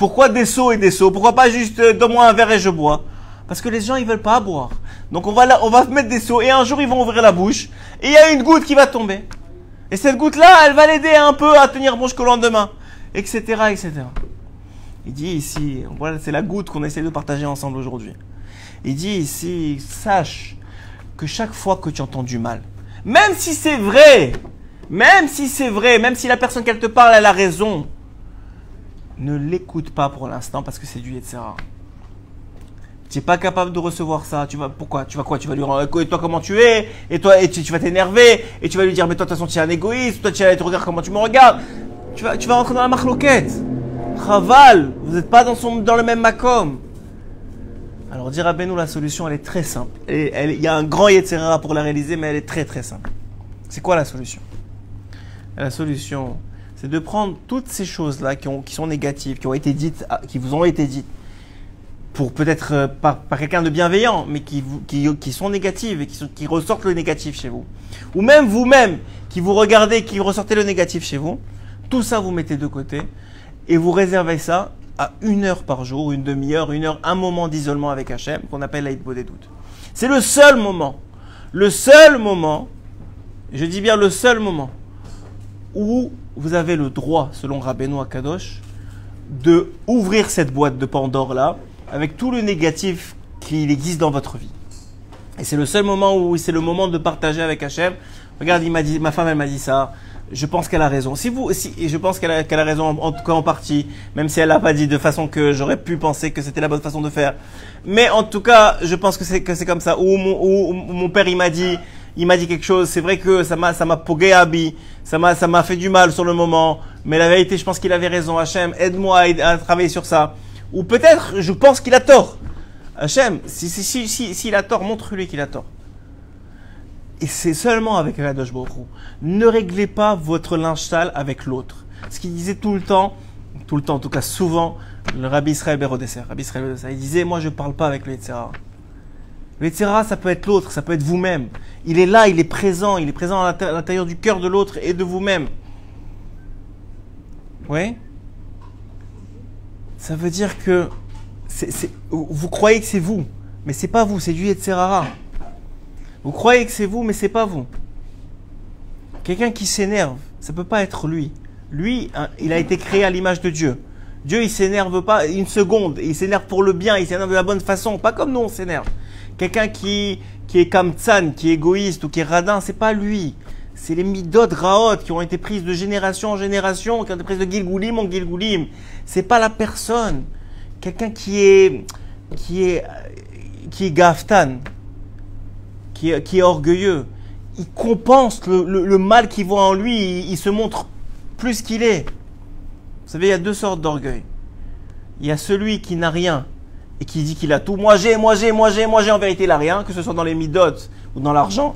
Pourquoi des seaux et des seaux Pourquoi pas juste euh, donne-moi un verre et je bois Parce que les gens ils veulent pas boire. Donc on va là, on va mettre des seaux et un jour ils vont ouvrir la bouche et il y a une goutte qui va tomber. Et cette goutte-là, elle va l'aider un peu à tenir bon jusqu'au lendemain, etc., etc. Il dit ici, voilà, c'est la goutte qu'on essaie de partager ensemble aujourd'hui. Il dit ici, sache que chaque fois que tu entends du mal, même si c'est vrai, même si c'est vrai, même si la personne qu'elle te parle, elle a raison, ne l'écoute pas pour l'instant parce que c'est du etc. Tu n'es pas capable de recevoir ça. Tu vas pourquoi? Tu vas quoi? Tu vas lui rendre et toi comment tu es? Et toi et tu, vas t'énerver? Et tu vas lui dire mais toi de toute façon tu es un égoïste. Toi tu te regarder comment tu me regardes. Tu vas tu vas rentrer dans la marloquette. Raval, vous n'êtes pas dans son dans le même macom. Alors dire à Benou la solution elle est très simple. Et il y a un grand etc pour la réaliser mais elle est très très simple. C'est quoi la solution? La solution c'est de prendre toutes ces choses-là qui, ont- qui sont négatives, qui ont été dites, à- qui vous ont été dites, pour peut-être euh, par, quelqu'un de bienveillant, mais qui, sont négatives et qui, ressortent le négatif chez vous. Ou même vous-même, qui vous regardez, qui ressortez le négatif chez vous, tout ça vous mettez de côté et vous réservez ça à une heure par jour, une demi-heure, une heure, un moment d'isolement avec Hachem qu'on appelle des doutes. C'est le seul moment, le seul moment, je dis bien le seul moment, où vous avez le droit, selon Rabbeinu Akadosh, de ouvrir cette boîte de Pandore là, avec tout le négatif qu'il existe dans votre vie. Et c'est le seul moment où c'est le moment de partager avec Hachem. Regarde, il m'a dit, ma femme, elle m'a dit ça. Je pense qu'elle a raison. Si vous, si, et je pense qu'elle a, raison, en, en tout cas en partie, même si elle l'a pas dit de façon que j'aurais pu penser que c'était la bonne façon de faire. Mais en tout cas, je pense que c'est que c'est comme ça. Ou mon, ou- ou mon père, il m'a dit, il m'a dit quelque chose. C'est vrai que ça m'a, ça m'a pogué. Ça m'a, ça m'a fait du mal sur le moment. Mais la vérité, je pense qu'il avait raison. Hachem, aide-moi à, travailler sur ça. Ou peut-être, je pense qu'il a tort. Hachem, si, si, si, si, s'il a tort, montre-lui qu'il a tort. Et c'est seulement avec Kadosh Hu. Ne réglez pas votre linge avec l'autre. Ce qu'il disait tout le temps, tout le temps, en tout cas souvent, le Rabbi Israël Berodesser, Rabbi Israël Berodesser, il disait, moi je parle pas avec le Yetzirah. Le Yetzirah, ça peut être l'autre, ça peut être vous-même. Il est là, il est présent, il est présent à l'inté- à l'intérieur du cœur de l'autre et de vous-même. Oui? Ça veut dire que vous croyez que c'est vous, mais c'est pas vous, c'est du Yetzirah. Vous croyez que c'est vous, mais c'est pas vous. Quelqu'un qui s'énerve, ça peut pas être lui. Lui, hein, il a été créé à l'image de Dieu. Dieu, il s'énerve pas une seconde. Il s'énerve pour le bien. Il s'énerve de la bonne façon. Pas comme nous, on s'énerve. Quelqu'un qui, qui est kamtsan, qui est égoïste ou qui est radin, c'est pas lui. C'est les midot raot qui ont été prises de génération en génération, qui ont été prises de gilgoulim en gilgoulim. C'est pas la personne. Quelqu'un qui est, qui est, qui est gaftan, qui est, qui est orgueilleux, il compense le, le- mal qu'il voit en lui, il se montre plus qu'il est. Savez, il y a deux sortes d'orgueil. Il y a celui qui n'a rien et qui dit qu'il a tout. Moi j'ai, moi j'ai, moi j'ai, moi j'ai, en vérité il a rien, que ce soit dans les midotes ou dans l'argent.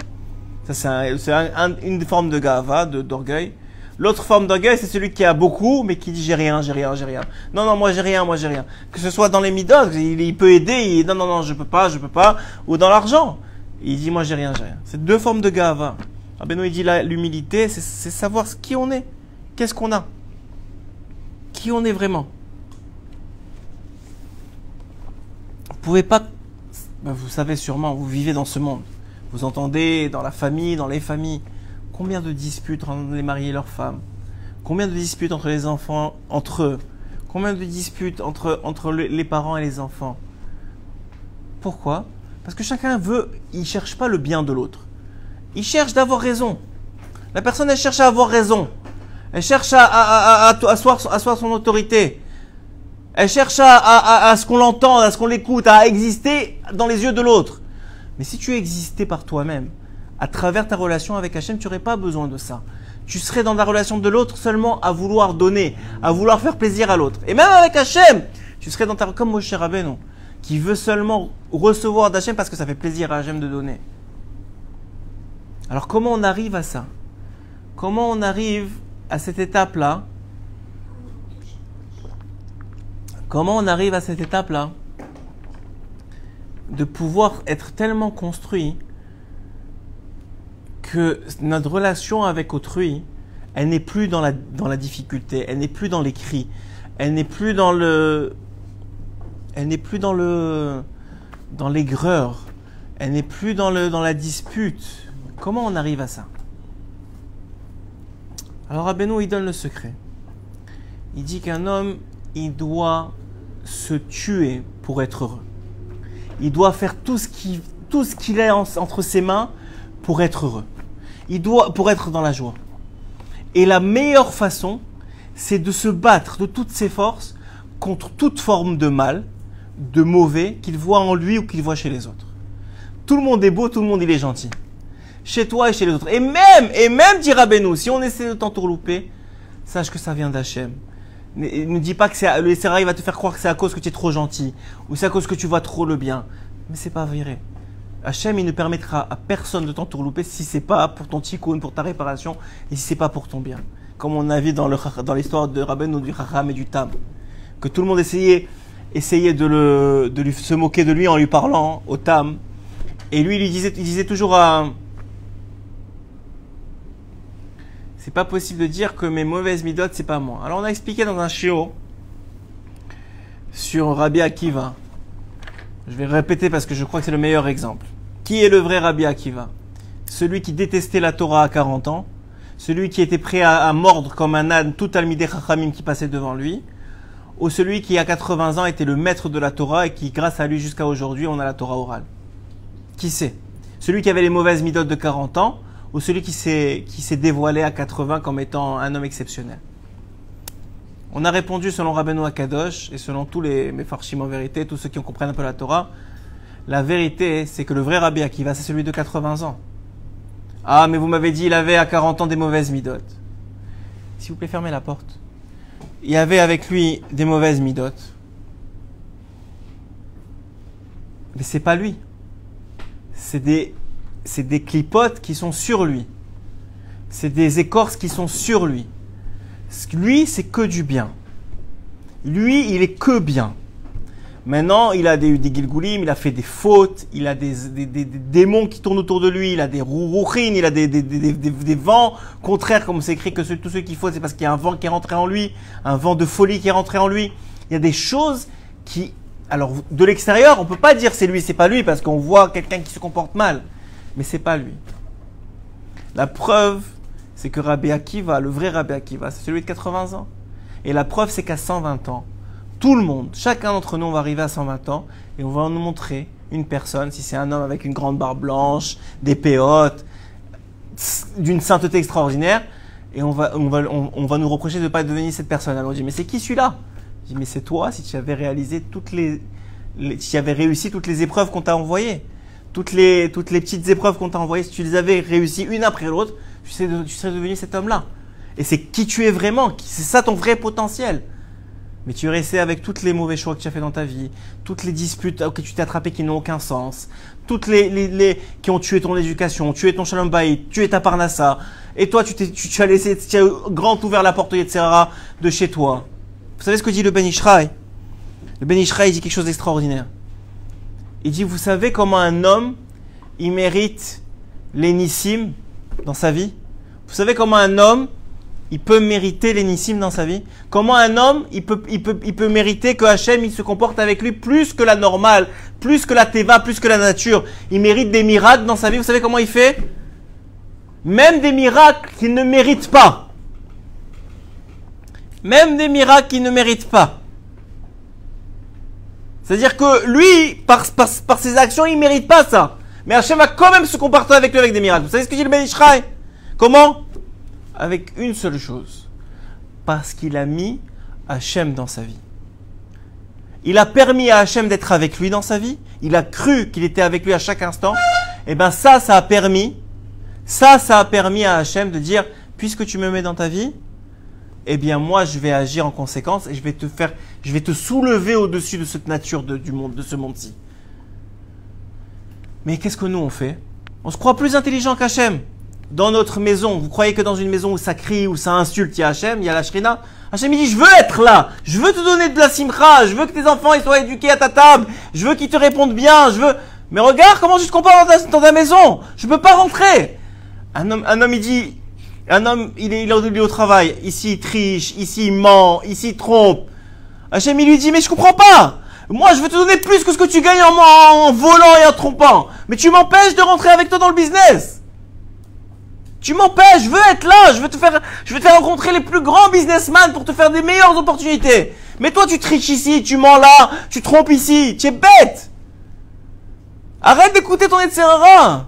Ça c'est un- c'est un- un- une forme de gava, d'orgueil. L'autre forme d'orgueil, c'est celui qui a beaucoup, mais qui dit j'ai rien, j'ai rien, j'ai rien. Non, non, moi j'ai rien, moi j'ai rien. Que ce soit dans les midotes, il, peut aider, il, non, non, non, je peux pas, je peux pas. Ou dans l'argent, il dit moi j'ai rien, j'ai rien. C'est deux formes de gava. Ah ben il dit l'humilité, c'est savoir qui on est, qu'est-ce qu'on a, on est vraiment. Vous pouvez pas, ben, vous savez sûrement, vous vivez dans ce monde. Vous entendez dans la famille, dans les familles, combien de disputes entre les mariés et leurs femmes, combien de disputes entre les enfants, entre eux, combien de disputes entre, entre le- les parents et les enfants? Pourquoi? Parce que chacun veut, il cherche pas le bien de l'autre. Il cherche d'avoir raison. La personne, elle cherche à avoir raison. Elle cherche à, à, asseoir, son autorité. Elle cherche à, ce qu'on l'entende, à ce qu'on l'écoute, à exister dans les yeux de l'autre. Mais si tu existais par toi-même, à travers ta relation avec Hachem, tu n'aurais pas besoin de ça. Tu serais dans la relation de l'autre seulement à vouloir donner, à vouloir faire plaisir à l'autre. Et même avec Hachem, tu serais dans ta comme Moshe Rabbeinu, qui veut seulement recevoir d'Hachem parce que ça fait plaisir à Hachem de donner. Alors comment on arrive à ça? Comment on arrive à cette étape-là Comment on arrive à cette étape-là De pouvoir être tellement construit que notre relation avec autrui, elle n'est plus dans la, difficulté, elle n'est plus dans les cris, elle n'est plus dans le, elle n'est plus dans le, dans l'aigreur, elle n'est plus dans le, dans la dispute. Comment on arrive à ça? Alors Abeno, il donne le secret. Il dit qu'un homme, il doit se tuer pour être heureux. Il doit faire tout ce qu'il tout ce qu'il a entre ses mains pour être heureux. Il doit pour être dans la joie. Et la meilleure façon, c'est de se battre de toutes ses forces contre toute forme de mal, de mauvais qu'il voit en lui ou qu'il voit chez les autres. Tout le monde est beau, tout le monde il est gentil. Chez toi et chez les autres. Et même, et même, dira Benou, si on essaie de t'entourlouper, sache que ça vient d'Hachem. Ne dis pas que le Seraï va te faire croire que c'est à cause que tu es trop gentil, ou c'est à cause que tu vois trop le bien. Mais c'est pas vrai. Hachem, il ne permettra à personne de t'entourlouper si c'est pas pour ton tikkun, pour ta réparation, et si c'est pas pour ton bien. Comme on a vu dans, l'histoire de Rabben ou du Chacham et du Tam. Que tout le monde essayait, essayait de, le, de lui, se moquer de lui en lui parlant au Tam. Et lui, il, disait, il disait toujours à, c'est pas possible de dire que mes mauvaises midotes, c'est pas moi. Alors on a expliqué dans un chiot sur Rabbi Akiva. Je vais répéter parce que je crois que c'est le meilleur exemple. Qui est le vrai Rabbi Akiva? Celui qui détestait la Torah à 40 ans, celui qui était prêt à, mordre comme un âne tout Almideh Chachamim qui passait devant lui, ou celui qui à 80 ans était le maître de la Torah et qui grâce à lui jusqu'à aujourd'hui on a la Torah orale. Qui c'est? Celui qui avait les mauvaises midotes de 40 ans ou celui qui s'est, dévoilé à 80 comme étant un homme exceptionnel On a répondu selon Rabbeinu Akadosh et selon tous les Mefarshim en vérité, tous ceux qui comprennent un peu la Torah, la vérité c'est que le vrai Rabbi Akiva c'est celui de 80 ans. Ah mais vous m'avez dit il avait à 40 ans des mauvaises midotes. S'il vous plaît fermez la porte. Il avait avec lui des mauvaises midotes. Mais c'est pas lui. C'est des c'est des clipotes qui sont sur lui. C'est des écorces qui sont sur lui. Lui, c'est que du bien. Lui, il est que bien. Maintenant, il a des, des gilgoulim, il a fait des fautes, il a des, démons qui tournent autour de lui, il a des rourouchines, il a des, vents contraires, comme c'est écrit que tous ceux qui fautent, c'est parce qu'il y a un vent qui est rentré en lui, un vent de folie qui est rentré en lui. Il y a des choses qui, alors de l'extérieur, on peut pas dire c'est lui, c'est pas lui, parce qu'on voit quelqu'un qui se comporte mal mais c'est pas lui. La preuve, c'est que Rabbi Akiva, le vrai Rabbi Akiva, c'est celui de 80 ans. Et la preuve, c'est qu'à 120 ans, tout le monde, chacun d'entre nous, on va arriver à 120 ans et on va nous montrer une personne, si c'est un homme avec une grande barbe blanche, des péotes, d'une sainteté extraordinaire, et on va, on va, on, va nous reprocher de ne pas devenir cette personne. Alors on dit, mais c'est qui celui-là? Je dis, mais c'est toi si tu avais réalisé toutes les, les si tu avais réussi toutes les épreuves qu'on t'a envoyées toutes les, toutes les petites épreuves qu'on t'a envoyées, si tu les avais réussies une après l'autre, tu, serais devenu cet homme-là. Et c'est qui tu es vraiment, c'est ça ton vrai potentiel. Mais tu es resté avec toutes les mauvais choix que tu as fait dans ta vie, toutes les disputes que tu t'es attrapé qui n'ont aucun sens, toutes les, les, qui ont tué ton éducation, tué ton shalom bayit, tué ta parnassa, et toi tu, as laissé, grand ouvert la porte etc. de chez toi. Vous savez ce que dit le Ben Ishraï? Le Ben Ishraï dit quelque chose d'extraordinaire. Il dit, vous savez comment un homme, il mérite l'énissime dans sa vie? Vous savez comment un homme, il peut mériter l'énissime dans sa vie? Comment un homme, il peut, mériter que Hachem, il se comporte avec lui plus que la normale, plus que la teva, plus que la nature? Il mérite des miracles dans sa vie. Vous savez comment il fait? Même des miracles qu'il ne mérite pas. Même des miracles qu'il ne mérite pas. C'est-à-dire que lui, par, ses actions, il mérite pas ça. Mais Hachem va quand même se comporter avec lui avec des miracles. Vous savez ce que dit le Ben Comment? Avec une seule chose. Parce qu'il a mis Hachem dans sa vie. Il a permis à Hachem d'être avec lui dans sa vie. Il a cru qu'il était avec lui à chaque instant. Et eh bien ça, ça a permis, ça, ça a permis à Hachem de dire, puisque tu me mets dans ta vie, eh bien moi je vais agir en conséquence et je vais te faire, je vais te soulever au-dessus de cette nature du monde, de ce monde-ci. Mais qu'est-ce que nous on fait? On se croit plus intelligent qu'Hachem. dans notre maison, vous croyez que dans une maison où ça crie, où ça insulte, il y a Hachem, il y a la Shrina Hachem il dit, je veux être là, je veux te donner de la simcha, je veux que tes enfants soient éduqués à ta table, je veux qu'ils te répondent bien, je veux... Mais regarde comment tu te comportes dans ta, maison, je peux pas rentrer. Un homme, un homme il dit, un homme il est, il est au travail, ici il triche, ici il ment, ici il trompe. Hachem il lui dit, mais je comprends pas. Moi, je veux te donner plus que ce que tu gagnes en, en volant et en trompant. Mais tu m'empêches de rentrer avec toi dans le business. Tu m'empêches, je veux être là, je veux te faire, je veux te faire rencontrer les plus grands businessmen pour te faire des meilleures opportunités. Mais toi, tu triches ici, tu mens là, tu trompes ici, tu es bête. Arrête d'écouter ton Etzerara.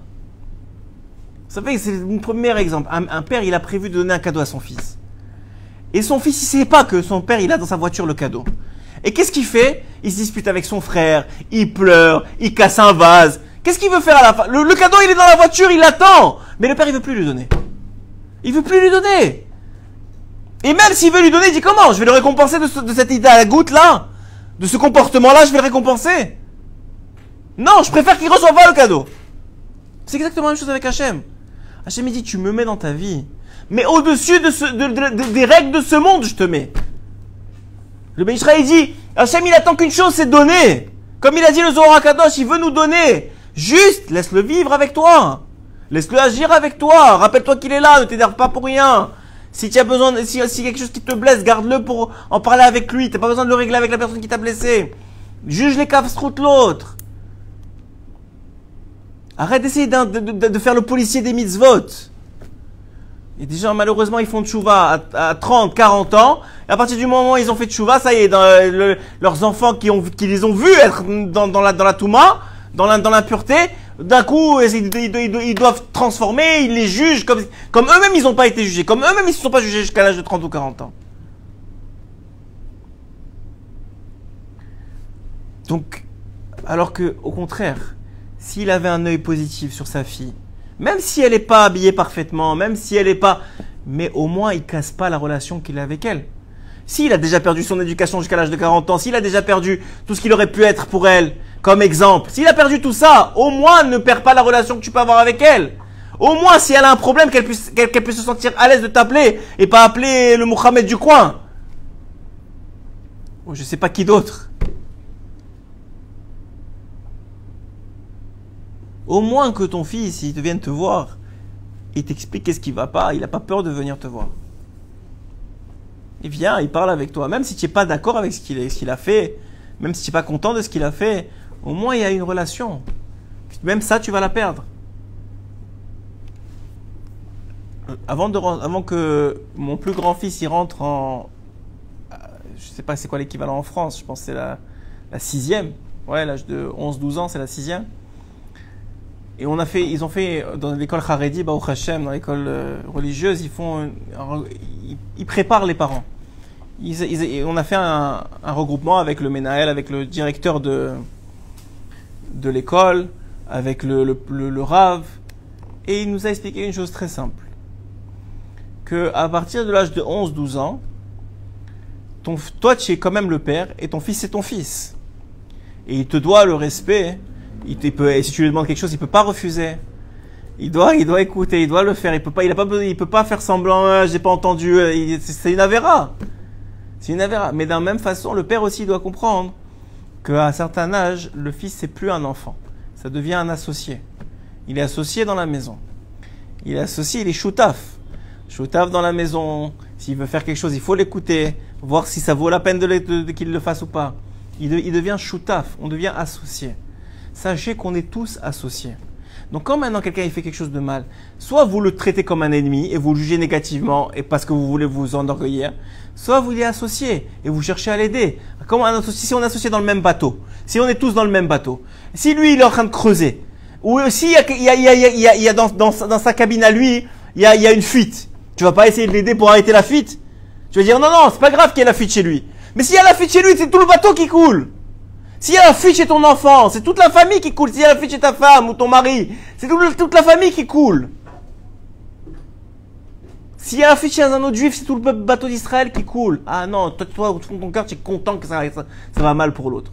Ça fait c'est mon premier exemple. Un, père, il a prévu de donner un cadeau à son fils. Et son fils, il sait pas que son père, il a dans sa voiture le cadeau. Et qu'est-ce qu'il fait? Il se dispute avec son frère, il pleure, il casse un vase. Qu'est-ce qu'il veut faire à la fin? Le, cadeau, il est dans la voiture, il l'attend. Mais le père, il veut plus lui donner. Il veut plus lui donner. Et même s'il veut lui donner, il dit comment? Je vais le récompenser de, cette idée à la goutte là? De ce comportement-là, je vais le récompenser Non, je préfère qu'il reçoive pas le cadeau. C'est exactement la même chose avec Hachem. Hachem, dit, tu me mets dans ta vie. Mais au-dessus de, des règles de ce monde, je te mets. Le Ben il dit, Hachem, il attend qu'une chose, c'est donner. Comme il a dit le Zohar Kadosh, il veut nous donner. Juste, laisse-le vivre avec toi. Laisse-le agir avec toi. Rappelle-toi qu'il est là, ne t'énerve pas pour rien. Si tu as besoin, si, si quelque chose qui te blesse, garde-le pour en parler avec lui. T'as pas besoin de le régler avec la personne qui t'a blessé. Juge les caves de l'autre. Arrête d'essayer de, faire le policier des mitzvot. Et des gens, malheureusement, ils font de chouva à, 30, 40 ans. Et à partir du moment où ils ont fait de chouva, ça y est, dans, leurs enfants qui, ont, qui les ont vus être dans, dans la, dans la Touma, dans l'impureté, d'un coup, ils, doivent transformer, ils les jugent comme, comme eux-mêmes ils n'ont pas été jugés, comme eux-mêmes ils ne se sont pas jugés jusqu'à l'âge de 30 ou 40 ans. Donc, alors que, au contraire, s'il avait un œil positif sur sa fille, même si elle n'est pas habillée parfaitement, même si elle n'est pas... Mais au moins, il casse pas la relation qu'il a avec elle. S'il a déjà perdu son éducation jusqu'à l'âge de 40 ans, s'il a déjà perdu tout ce qu'il aurait pu être pour elle, comme exemple, s'il a perdu tout ça, au moins ne perds pas la relation que tu peux avoir avec elle. Au moins, si elle a un problème, qu'elle puisse, se sentir à l'aise de t'appeler et pas appeler le Mohamed du coin. Ou je sais pas qui d'autre. Au moins que ton fils, il te vienne te voir et t'explique qu'est-ce qui va pas, il n'a pas peur de venir te voir. Il vient, il parle avec toi, même si tu n'es pas d'accord avec ce qu'il a fait, même si tu n'es pas content de ce qu'il a fait, au moins il y a une relation. Même ça, tu vas la perdre. Avant, de, avant que mon plus grand fils y rentre en. Je sais pas c'est quoi l'équivalent en France, je pense que c'est la, la sixième. Ouais, l'âge de 11-12 ans, c'est la sixième. Et on a fait, ils ont fait dans l'école Haredi, au Hashem, dans l'école euh, religieuse, ils font, ils, préparent les parents. on a fait un, regroupement avec le Menaël, avec le directeur de, de l'école, avec le, le, Rav, et il nous a expliqué une chose très simple. Que à partir de l'âge de 11-12 ans, ton, toi tu es quand même le père et ton fils c'est ton fils. Et il te doit le respect il peut, si tu lui demandes quelque chose, il peut pas refuser. Il doit, il doit écouter, il doit le faire. Il peut pas, il a pas, il peut pas faire semblant. Euh, j'ai pas entendu. Euh, c'est une avéra. C'est une avéra. Mais la même façon, le père aussi doit comprendre qu'à un certain âge, le fils c'est plus un enfant. Ça devient un associé. Il est associé dans la maison. Il est associé, il est choutaf. Choutaf dans la maison. S'il veut faire quelque chose, il faut l'écouter, voir si ça vaut la peine de, qu'il le fasse ou pas. Il, il devient choutaf. On devient associé sachez qu'on est tous associés. Donc quand maintenant quelqu'un fait quelque chose de mal, soit vous le traitez comme un ennemi et vous le jugez négativement et parce que vous voulez vous enorgueillir, soit vous y associé et vous cherchez à l'aider. Comme un si on est associé dans le même bateau, si on est tous dans le même bateau, si lui il est en train de creuser, ou si il y a, dans, sa cabine à lui, il y a, y a une fuite, tu vas pas essayer de l'aider pour arrêter la fuite Tu vas dire non non c'est pas grave qu'il y ait la fuite chez lui. Mais s'il y a la fuite chez lui, c'est tout le bateau qui coule. S'il y a la fuite chez ton enfant, c'est toute la famille qui coule. S'il y a la fuite chez ta femme ou ton mari, c'est toute la famille qui coule. S'il y a la fuite chez un autre juif, c'est tout le bateau d'Israël qui coule. Ah non, toi, toi au fond de ton cœur, tu es content que ça, va mal pour l'autre.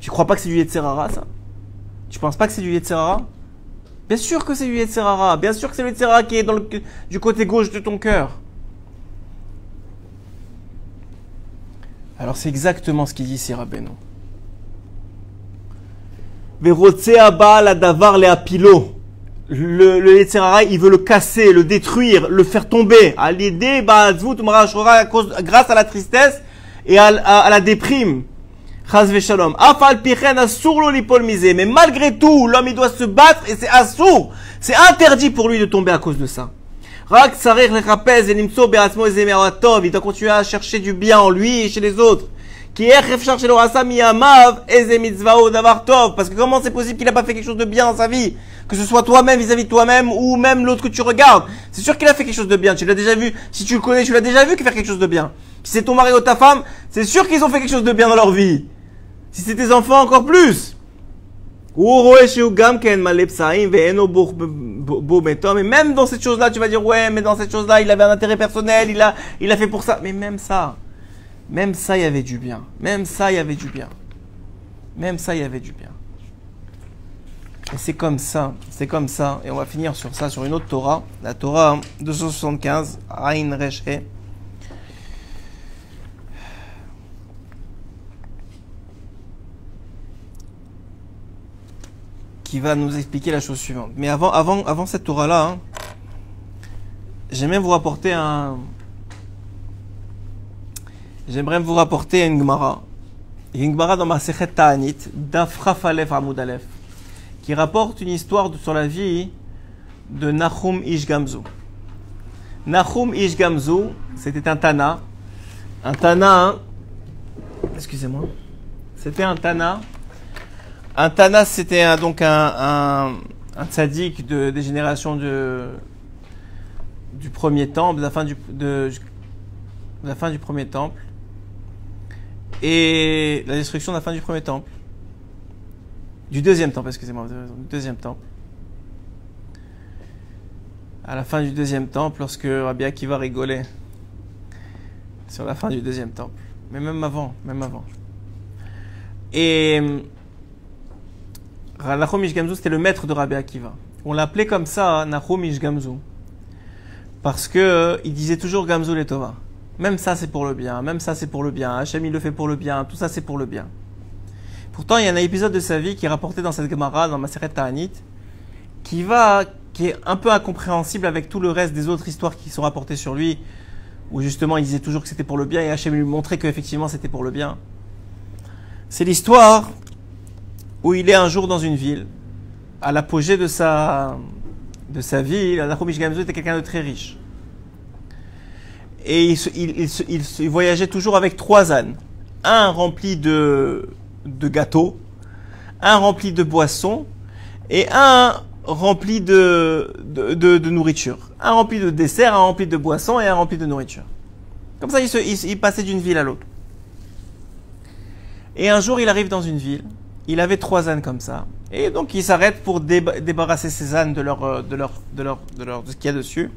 Tu crois pas que c'est du Yetzerara, ça? Tu penses pas que c'est du Yetzerara Bien sûr que c'est du Yetzerara. Bien sûr que c'est le Yetzerara qui est du côté gauche de ton cœur. Alors c'est exactement ce qu'il dit ici Rabbeinu. Le. Le, Yetzerara, il veut le casser, le détruire, le faire tomber. À l'idée, grâce à la tristesse et à, à la déprime. Mais malgré tout, l'homme il doit se battre et c'est assourd. C'est interdit pour lui de tomber à cause de ça. Il doit continuer à chercher du bien en lui et chez les autres. Parce que comment c'est possible qu'il n'a pas fait quelque chose de bien dans sa vie? Que ce soit toi-même vis-à-vis de toi-même ou même l'autre que tu regardes. C'est sûr qu'il a fait quelque chose de bien. Tu l'as déjà vu. Si tu le connais, tu l'as déjà vu qu'il fait quelque chose de bien. Si c'est ton mari ou ta femme, c'est sûr qu'ils ont fait quelque chose de bien dans leur vie. Si c'est tes enfants, encore plus. Mais même dans cette chose-là, tu vas dire, ouais, mais dans cette chose-là, il avait un intérêt personnel, il a, il a fait pour ça. Mais même ça, même ça, il y avait du bien. Même ça, il y avait du bien. Même ça, il y avait du bien. Et c'est comme ça, c'est comme ça. Et on va finir sur ça, sur une autre Torah. La Torah 275, Ain Reshe. qui va nous expliquer la chose suivante. Mais avant, avant, avant cette Torah-là, hein, j'aimerais vous rapporter un. J'aimerais vous rapporter une Gemara. Une Gemara dans ma Sechet Ta'anit, d'Afraf Aleph Amud qui rapporte une histoire sur la vie de Nahum Ishgamzu. Nahum Ishgamzu, c'était un Tana. Un Tana, hein. excusez-moi, c'était un Tana un Tana, c'était donc un, un, tzaddik de, des générations de, du premier temple, de la fin du, de, la fin du premier temple, et la destruction de la fin du premier temple. Du deuxième temple, excusez-moi, du deuxième temple. À la fin du deuxième temple, lorsque Rabbi Akiva rigolait sur la fin du deuxième temple. Mais même avant, même avant. Et Nahum Ishgamzu, c'était le maître de Rabbi Akiva. On l'appelait comme ça, Nahum Ishgamzu. Parce que euh, il disait toujours Gamzu Letova. Même ça, c'est pour le bien. Même ça, c'est pour le bien. Hachem, il le fait pour le bien. Tout ça, c'est pour le bien. Pourtant, il y a un épisode de sa vie qui est rapporté dans cette Gemara, dans Maseret Ta'anit, qui va, qui est un peu incompréhensible avec tout le reste des autres histoires qui sont rapportées sur lui, où justement il disait toujours que c'était pour le bien et Hachem lui montrait qu'effectivement c'était pour le bien. C'est l'histoire où il est un jour dans une ville, à l'apogée de sa, de sa vie, Gamzu était quelqu'un de très riche. Et il, voyageait toujours avec trois ânes. Un rempli de, gâteaux, un rempli de boissons et un rempli de, nourriture. Un rempli de dessert, un rempli de boissons et un rempli de nourriture. Comme ça, il, passait d'une ville à l'autre. Et un jour, il arrive dans une ville il avait trois ânes comme ça. Et donc il s'arrête pour débarrasser ses ânes de leur, euh, de leur, de leur, de leur, de ce qu'il y a dessus.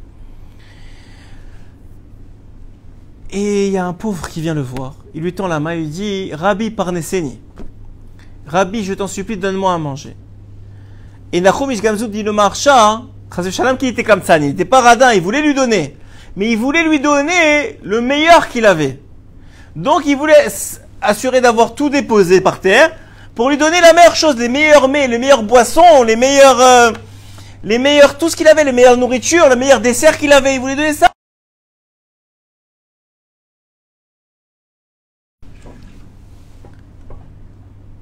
Et il y a un pauvre qui vient le voir. Il lui tend la main et lui dit, Rabbi Parneseni, Rabbi, je t'en supplie, donne-moi à manger. Et Nachum Ishgamzoub dit, le marcha, Shalom qui était comme ça, il n'était pas radin, il voulait lui donner. Mais il voulait lui donner le meilleur qu'il avait. Donc il voulait assurer d'avoir tout déposé par terre pour lui donner la meilleure chose, les meilleurs mets, les meilleures boissons, les meilleurs, euh, les meilleurs, tout ce qu'il avait, les meilleures nourritures, le meilleur dessert qu'il avait. Il voulait donner ça.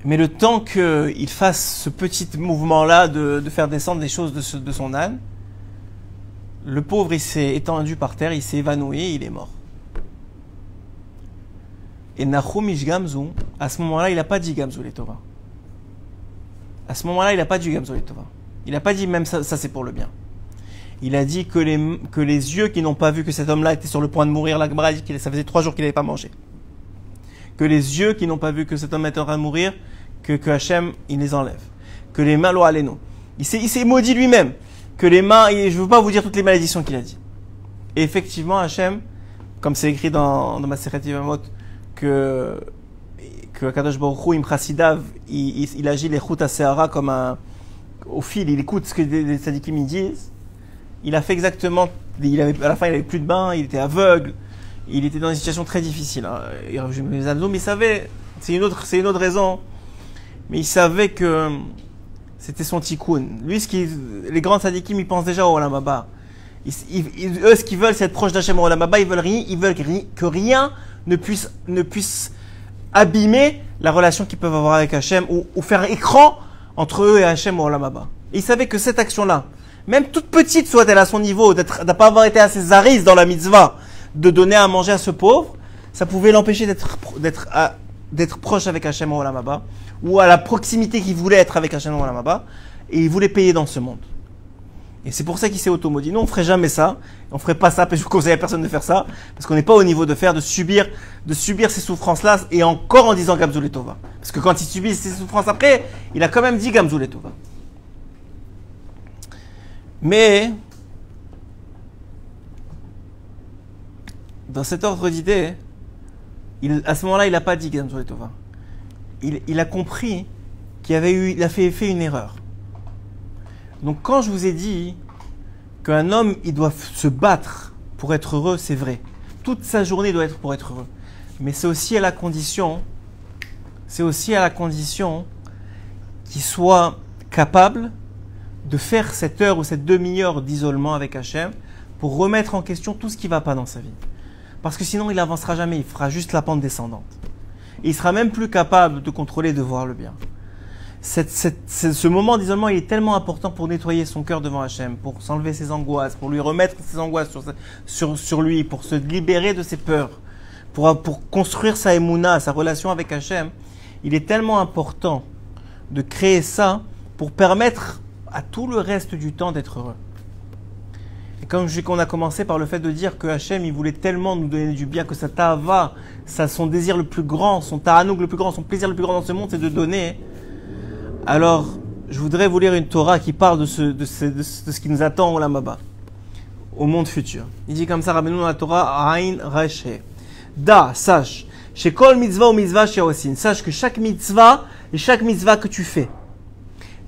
Mais le temps qu'il fasse ce petit mouvement-là de, faire descendre les choses de, son âne, le pauvre, il s'est étendu par terre, il s'est évanoui, il est mort. Et Nahum Gamzu, à ce moment-là, il n'a pas dit Gamzu les Tova. À ce moment-là, il n'a pas dit Gamzu les Tova. Il n'a pas dit même ça, c'est pour le bien. Il a dit que les, yeux qui n'ont pas vu que cet homme-là était sur le point de mourir, la Gemara dit que ça faisait trois jours qu'il n'avait pas mangé. Que les yeux qui n'ont pas vu que cet homme était en train de mourir, que, que Hachem, il les enlève. Que les mains, lo Il s'est, il s'est maudit lui-même. Que les mains, je ne veux pas vous dire toutes les malédictions qu'il a dit. Et effectivement, Hachem, comme c'est écrit dans, dans ma Yvamot, que que Kadosh Baruch Hu, il, il, agit les Chut Sehara comme un, au fil, il écoute ce que les sadikim disent. Il a fait exactement. Il avait, à la fin, il avait plus de bain, il était aveugle, il était dans une situation très difficile. Hein. Mais il savait, c'est une autre, c'est une autre raison. Mais il savait que c'était son tikkun. Lui, ce qui, les grands sadikim, ils pensent déjà au Olamaba. Ils, eux, ce qu'ils veulent, c'est être proche d'Hachem au Olamaba. Ils veulent rien, ils veulent que rien ne puisse, ne puisse abîmer la relation qu'ils peuvent avoir avec Hachem ou, faire écran entre eux et Hachem au Olamaba. Et il savait que cette action-là, même toute petite soit-elle à son niveau, de ne pas avoir été assez zaris dans la mitzvah, de donner à manger à ce pauvre, ça pouvait l'empêcher d'être, proche avec Hachem Olamaba, ou à la proximité qu'il voulait être avec Hachem Olamaba, et il voulait payer dans ce monde. Et c'est pour ça qu'il s'est automaudit. Non, on ferait jamais ça. On ferait pas ça. Je vous conseille à personne de faire ça. Parce qu'on n'est pas au niveau de faire, de subir, de subir ces souffrances-là. Et encore en disant Gamzul Tova. Parce que quand il subit ces souffrances après, il a quand même dit Gamzul Tova. Mais, dans cet ordre d'idée, à ce moment-là, il n'a pas dit Gamzul Tova. Il, il a compris qu'il avait eu, il a fait, fait une erreur. Donc quand je vous ai dit qu'un homme, il doit se battre pour être heureux, c'est vrai. Toute sa journée doit être pour être heureux. Mais c'est aussi à la condition, c'est aussi à la condition qu'il soit capable de faire cette heure ou cette demi-heure d'isolement avec Hachem pour remettre en question tout ce qui ne va pas dans sa vie. Parce que sinon, il n'avancera jamais, il fera juste la pente descendante. Et il sera même plus capable de contrôler, de voir le bien ce moment d'isolement il est tellement important pour nettoyer son cœur devant Hachem, pour s'enlever ses angoisses, pour lui remettre ses angoisses sur, sur, lui, pour se libérer de ses peurs, pour, pour construire sa émouna, sa relation avec Hachem. Il est tellement important de créer ça pour permettre à tout le reste du temps d'être heureux. Et comme je qu'on a commencé par le fait de dire que Hachem, il voulait tellement nous donner du bien, que sa ta'ava, ça, son désir le plus grand, son ta'anoug le plus grand, son plaisir le plus grand dans ce monde, c'est de donner. Alors, je voudrais vous lire une Torah qui parle de ce, qui nous attend au Lamaba, au monde futur. Il dit comme ça, rappelez-nous dans la Torah, Ain Rache. Da, sache, chez Kol mitzvah ou mitzvah aussi. Sache que chaque mitzvah et chaque mitzvah que tu fais,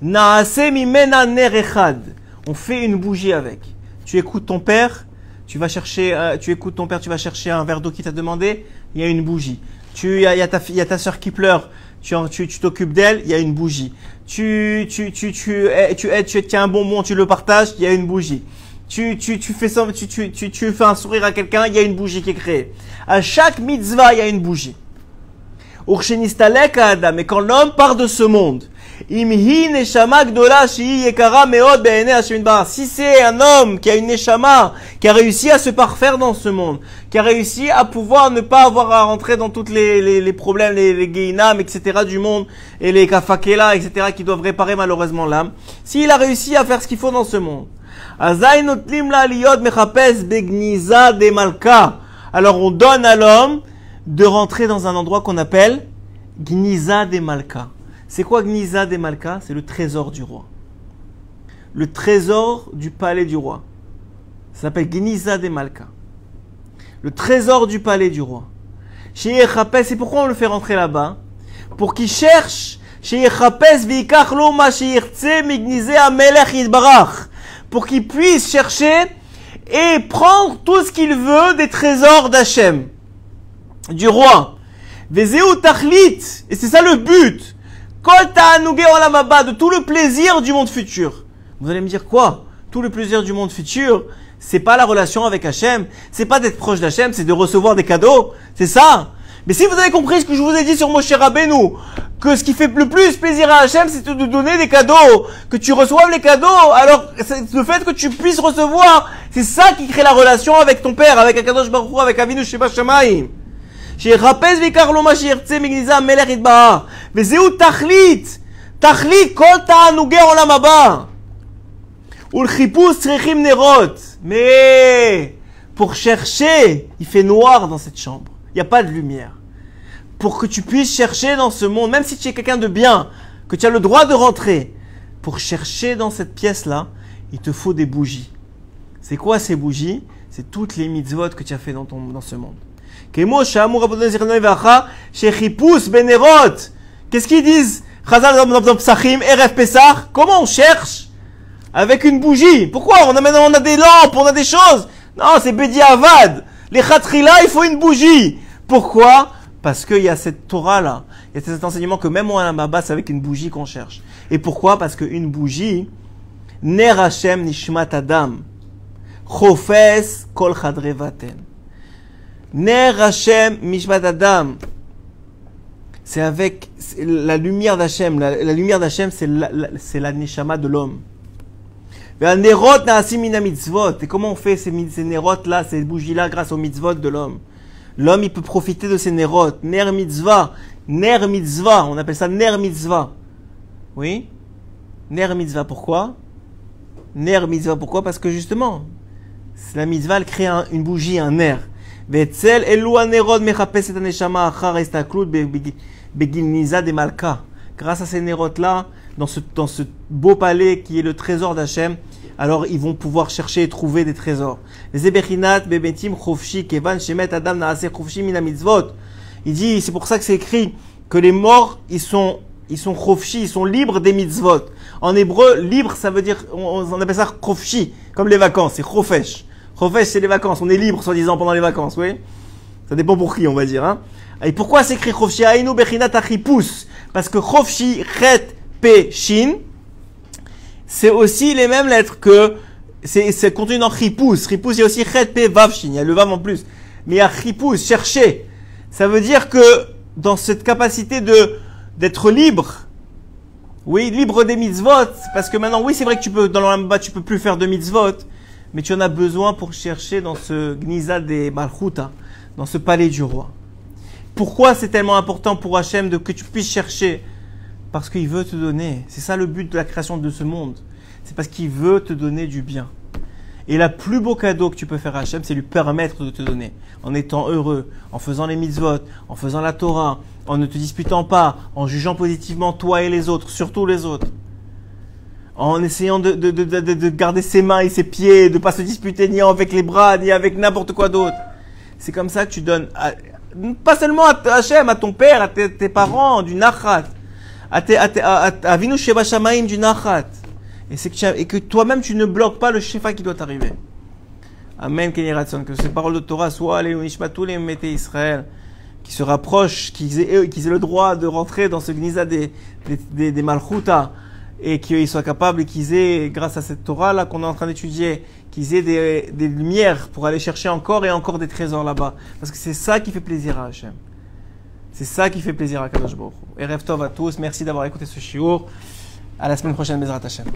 Naase mimena nerechad. On fait une bougie avec. Tu écoutes ton père, tu vas chercher, euh, tu écoutes ton père, tu vas chercher un verre d'eau qui t'a demandé, il y a une bougie. Tu, il y a, y a ta, y a ta soeur qui pleure, tu t'occupes d'elle, il y a une bougie. Tu tu tu tu tu tu tiens un bonbon, tu le partages, il y a une bougie. Tu tu tu fais ça, tu tu tu, tu fais un sourire à quelqu'un, il y a une bougie qui est créée. À chaque mitzvah, il y a une bougie. Mais quand l'homme part de ce monde, si c'est un homme qui a une neshama, qui a réussi à se parfaire dans ce monde, qui a réussi à pouvoir ne pas avoir à rentrer dans tous les, les, les, problèmes, les, les geinam, etc. du monde, et les kafakela, etc. qui doivent réparer malheureusement l'âme, s'il a réussi à faire ce qu'il faut dans ce monde, alors on donne à l'homme de rentrer dans un endroit qu'on appelle Gniza de Malka. C'est quoi Gniza de Malka? C'est le trésor du roi. Le trésor du palais du roi. Ça s'appelle Gniza de Malka. Le trésor du palais du roi. C'est pourquoi on le fait rentrer là-bas? Pour qu'il cherche pour qu'il puisse chercher et prendre tout ce qu'il veut des trésors d'Hachem, du roi. Et c'est ça le but. De tout le plaisir du monde futur. Vous allez me dire quoi? Tout le plaisir du monde futur, c'est pas la relation avec Hachem, c'est pas d'être proche d'Hachem, c'est de recevoir des cadeaux. C'est ça? Mais si vous avez compris ce que je vous ai dit sur Moshe Rabbeinu, que ce qui fait le plus plaisir à Hachem, c'est de donner des cadeaux, que tu reçoives les cadeaux, alors le fait que tu puisses recevoir, c'est ça qui crée la relation avec ton père, avec Akadosh Baruch Hu, avec Avinu Sheba Shamayim. שיחפש ויקח לו מה שירצה מגניזה המלך יתברך וזהו תכלית, תכלית כל תענוגי עולם הבא ולחיפוש צריכים נרות mais pour chercher il fait noir dans cette chambre il n'y a pas de lumière pour que tu puisses chercher dans ce monde même si tu es quelqu'un de bien que tu as le droit de rentrer pour chercher dans cette pièce là il te faut des bougies c'est quoi ces bougies c'est toutes les mitzvot que tu as fait dans, ton, dans ce monde Qu'est-ce qu'ils disent? Comment on cherche? Avec une bougie. Pourquoi? On a maintenant on a des lampes, on a des choses. Non, c'est Bedi Avad. Les Khatrila, il faut une bougie. Pourquoi? Parce qu'il y a cette Torah là. Il y a cet enseignement que même on a c'est avec une bougie qu'on cherche. Et pourquoi? Parce qu'une bougie, Ner Hashem Nishmat Adam. Chofes Kol Chadrevaten. Ner Hashem Nishmat Adam. C'est avec la lumière d'Hachem. La, lumière d'Hachem, c'est la, la- la neshama de l'homme. Et comment on fait ces, ces là, ces bougies là, grâce aux mitzvot de l'homme? L'homme, il peut profiter de ces nerot. Ner mitzvah. Ner mitzvah. On appelle ça ner mitzvah. Oui? Ner mitzvah. Pourquoi? Ner mitzvah. Pourquoi? Parce que justement, la mitzvah, elle crée un- une bougie, un ner. Vetzel elu anerot mechapes et aneshama achar estaklut be- be- begilniza de malka. Grâce à ces nérotes là, dans ce, dans ce beau palais qui est le trésor d'Hachem, alors ils vont pouvoir chercher et trouver des trésors. Les ebechinat bebetim chofshi kevan shemet adam naase chofshi mina mitzvot. Il dit, c'est pour ça que c'est écrit que les morts, ils sont, ils sont chofshi, ils sont libres des mitzvot. En hébreu, libre, ça veut dire, on, on appelle ça chofshi, comme les vacances, c'est chofesh. Chofesh, c'est les vacances, on est libre, soi-disant, pendant les vacances, oui. Ça dépend pour qui, on va dire. Hein. Et pourquoi c'est écrit chofshi Aïnou bechinat achipus Parce que chofshi, chet, pe, shin, c'est aussi les mêmes lettres que c'est contenu dans chipus. Chipus, il y a aussi chet, pe, vav, shin. Il y a le vav en plus. Mais il y a chipus, chercher. Ça veut dire que dans cette capacité de d'être libre, oui, libre des mitzvot, parce que maintenant, oui, c'est vrai que tu peux, dans l'Olamba, tu peux plus faire de mitzvot, mais tu en as besoin pour chercher dans ce gnisa des malchuta, dans ce palais du roi. Pourquoi c'est tellement important pour Hachem de que tu puisses chercher? Parce qu'il veut te donner. C'est ça le but de la création de ce monde. C'est parce qu'il veut te donner du bien. Et le plus beau cadeau que tu peux faire à Hachem, c'est lui permettre de te donner. En étant heureux, en faisant les mitzvot, en faisant la Torah, en ne te disputant pas, en jugeant positivement toi et les autres, surtout les autres. En essayant de, de, de, de, de garder ses mains et ses pieds, de ne pas se disputer ni avec les bras, ni avec n'importe quoi d'autre. C'est comme ça que tu donnes, à- pas seulement à Hachem, à ton père, à tes, parents, du nachat, à, tes, à, Shamaim, du nachat. Et, que, toi-même, tu ne bloques pas le shefa qui doit t'arriver. Amen. Que ces paroles de Torah soient les Nishma, tous les Mété Israël, qui se rapprochent, qu'ils aient, le droit de rentrer dans ce gnisa des, des, des Malchuta, et qu'ils soient capables, et qu'ils aient, grâce à cette Torah-là qu'on est en train d'étudier, qu'ils aient des, des lumières pour aller chercher encore et encore des trésors là-bas. Parce que c'est ça qui fait plaisir à Hachem. C'est ça qui fait plaisir à Kadosh Baruch. Et rêve tov à tous. Merci d'avoir écouté ce shiur. À la semaine prochaine, Bezrat Hachem.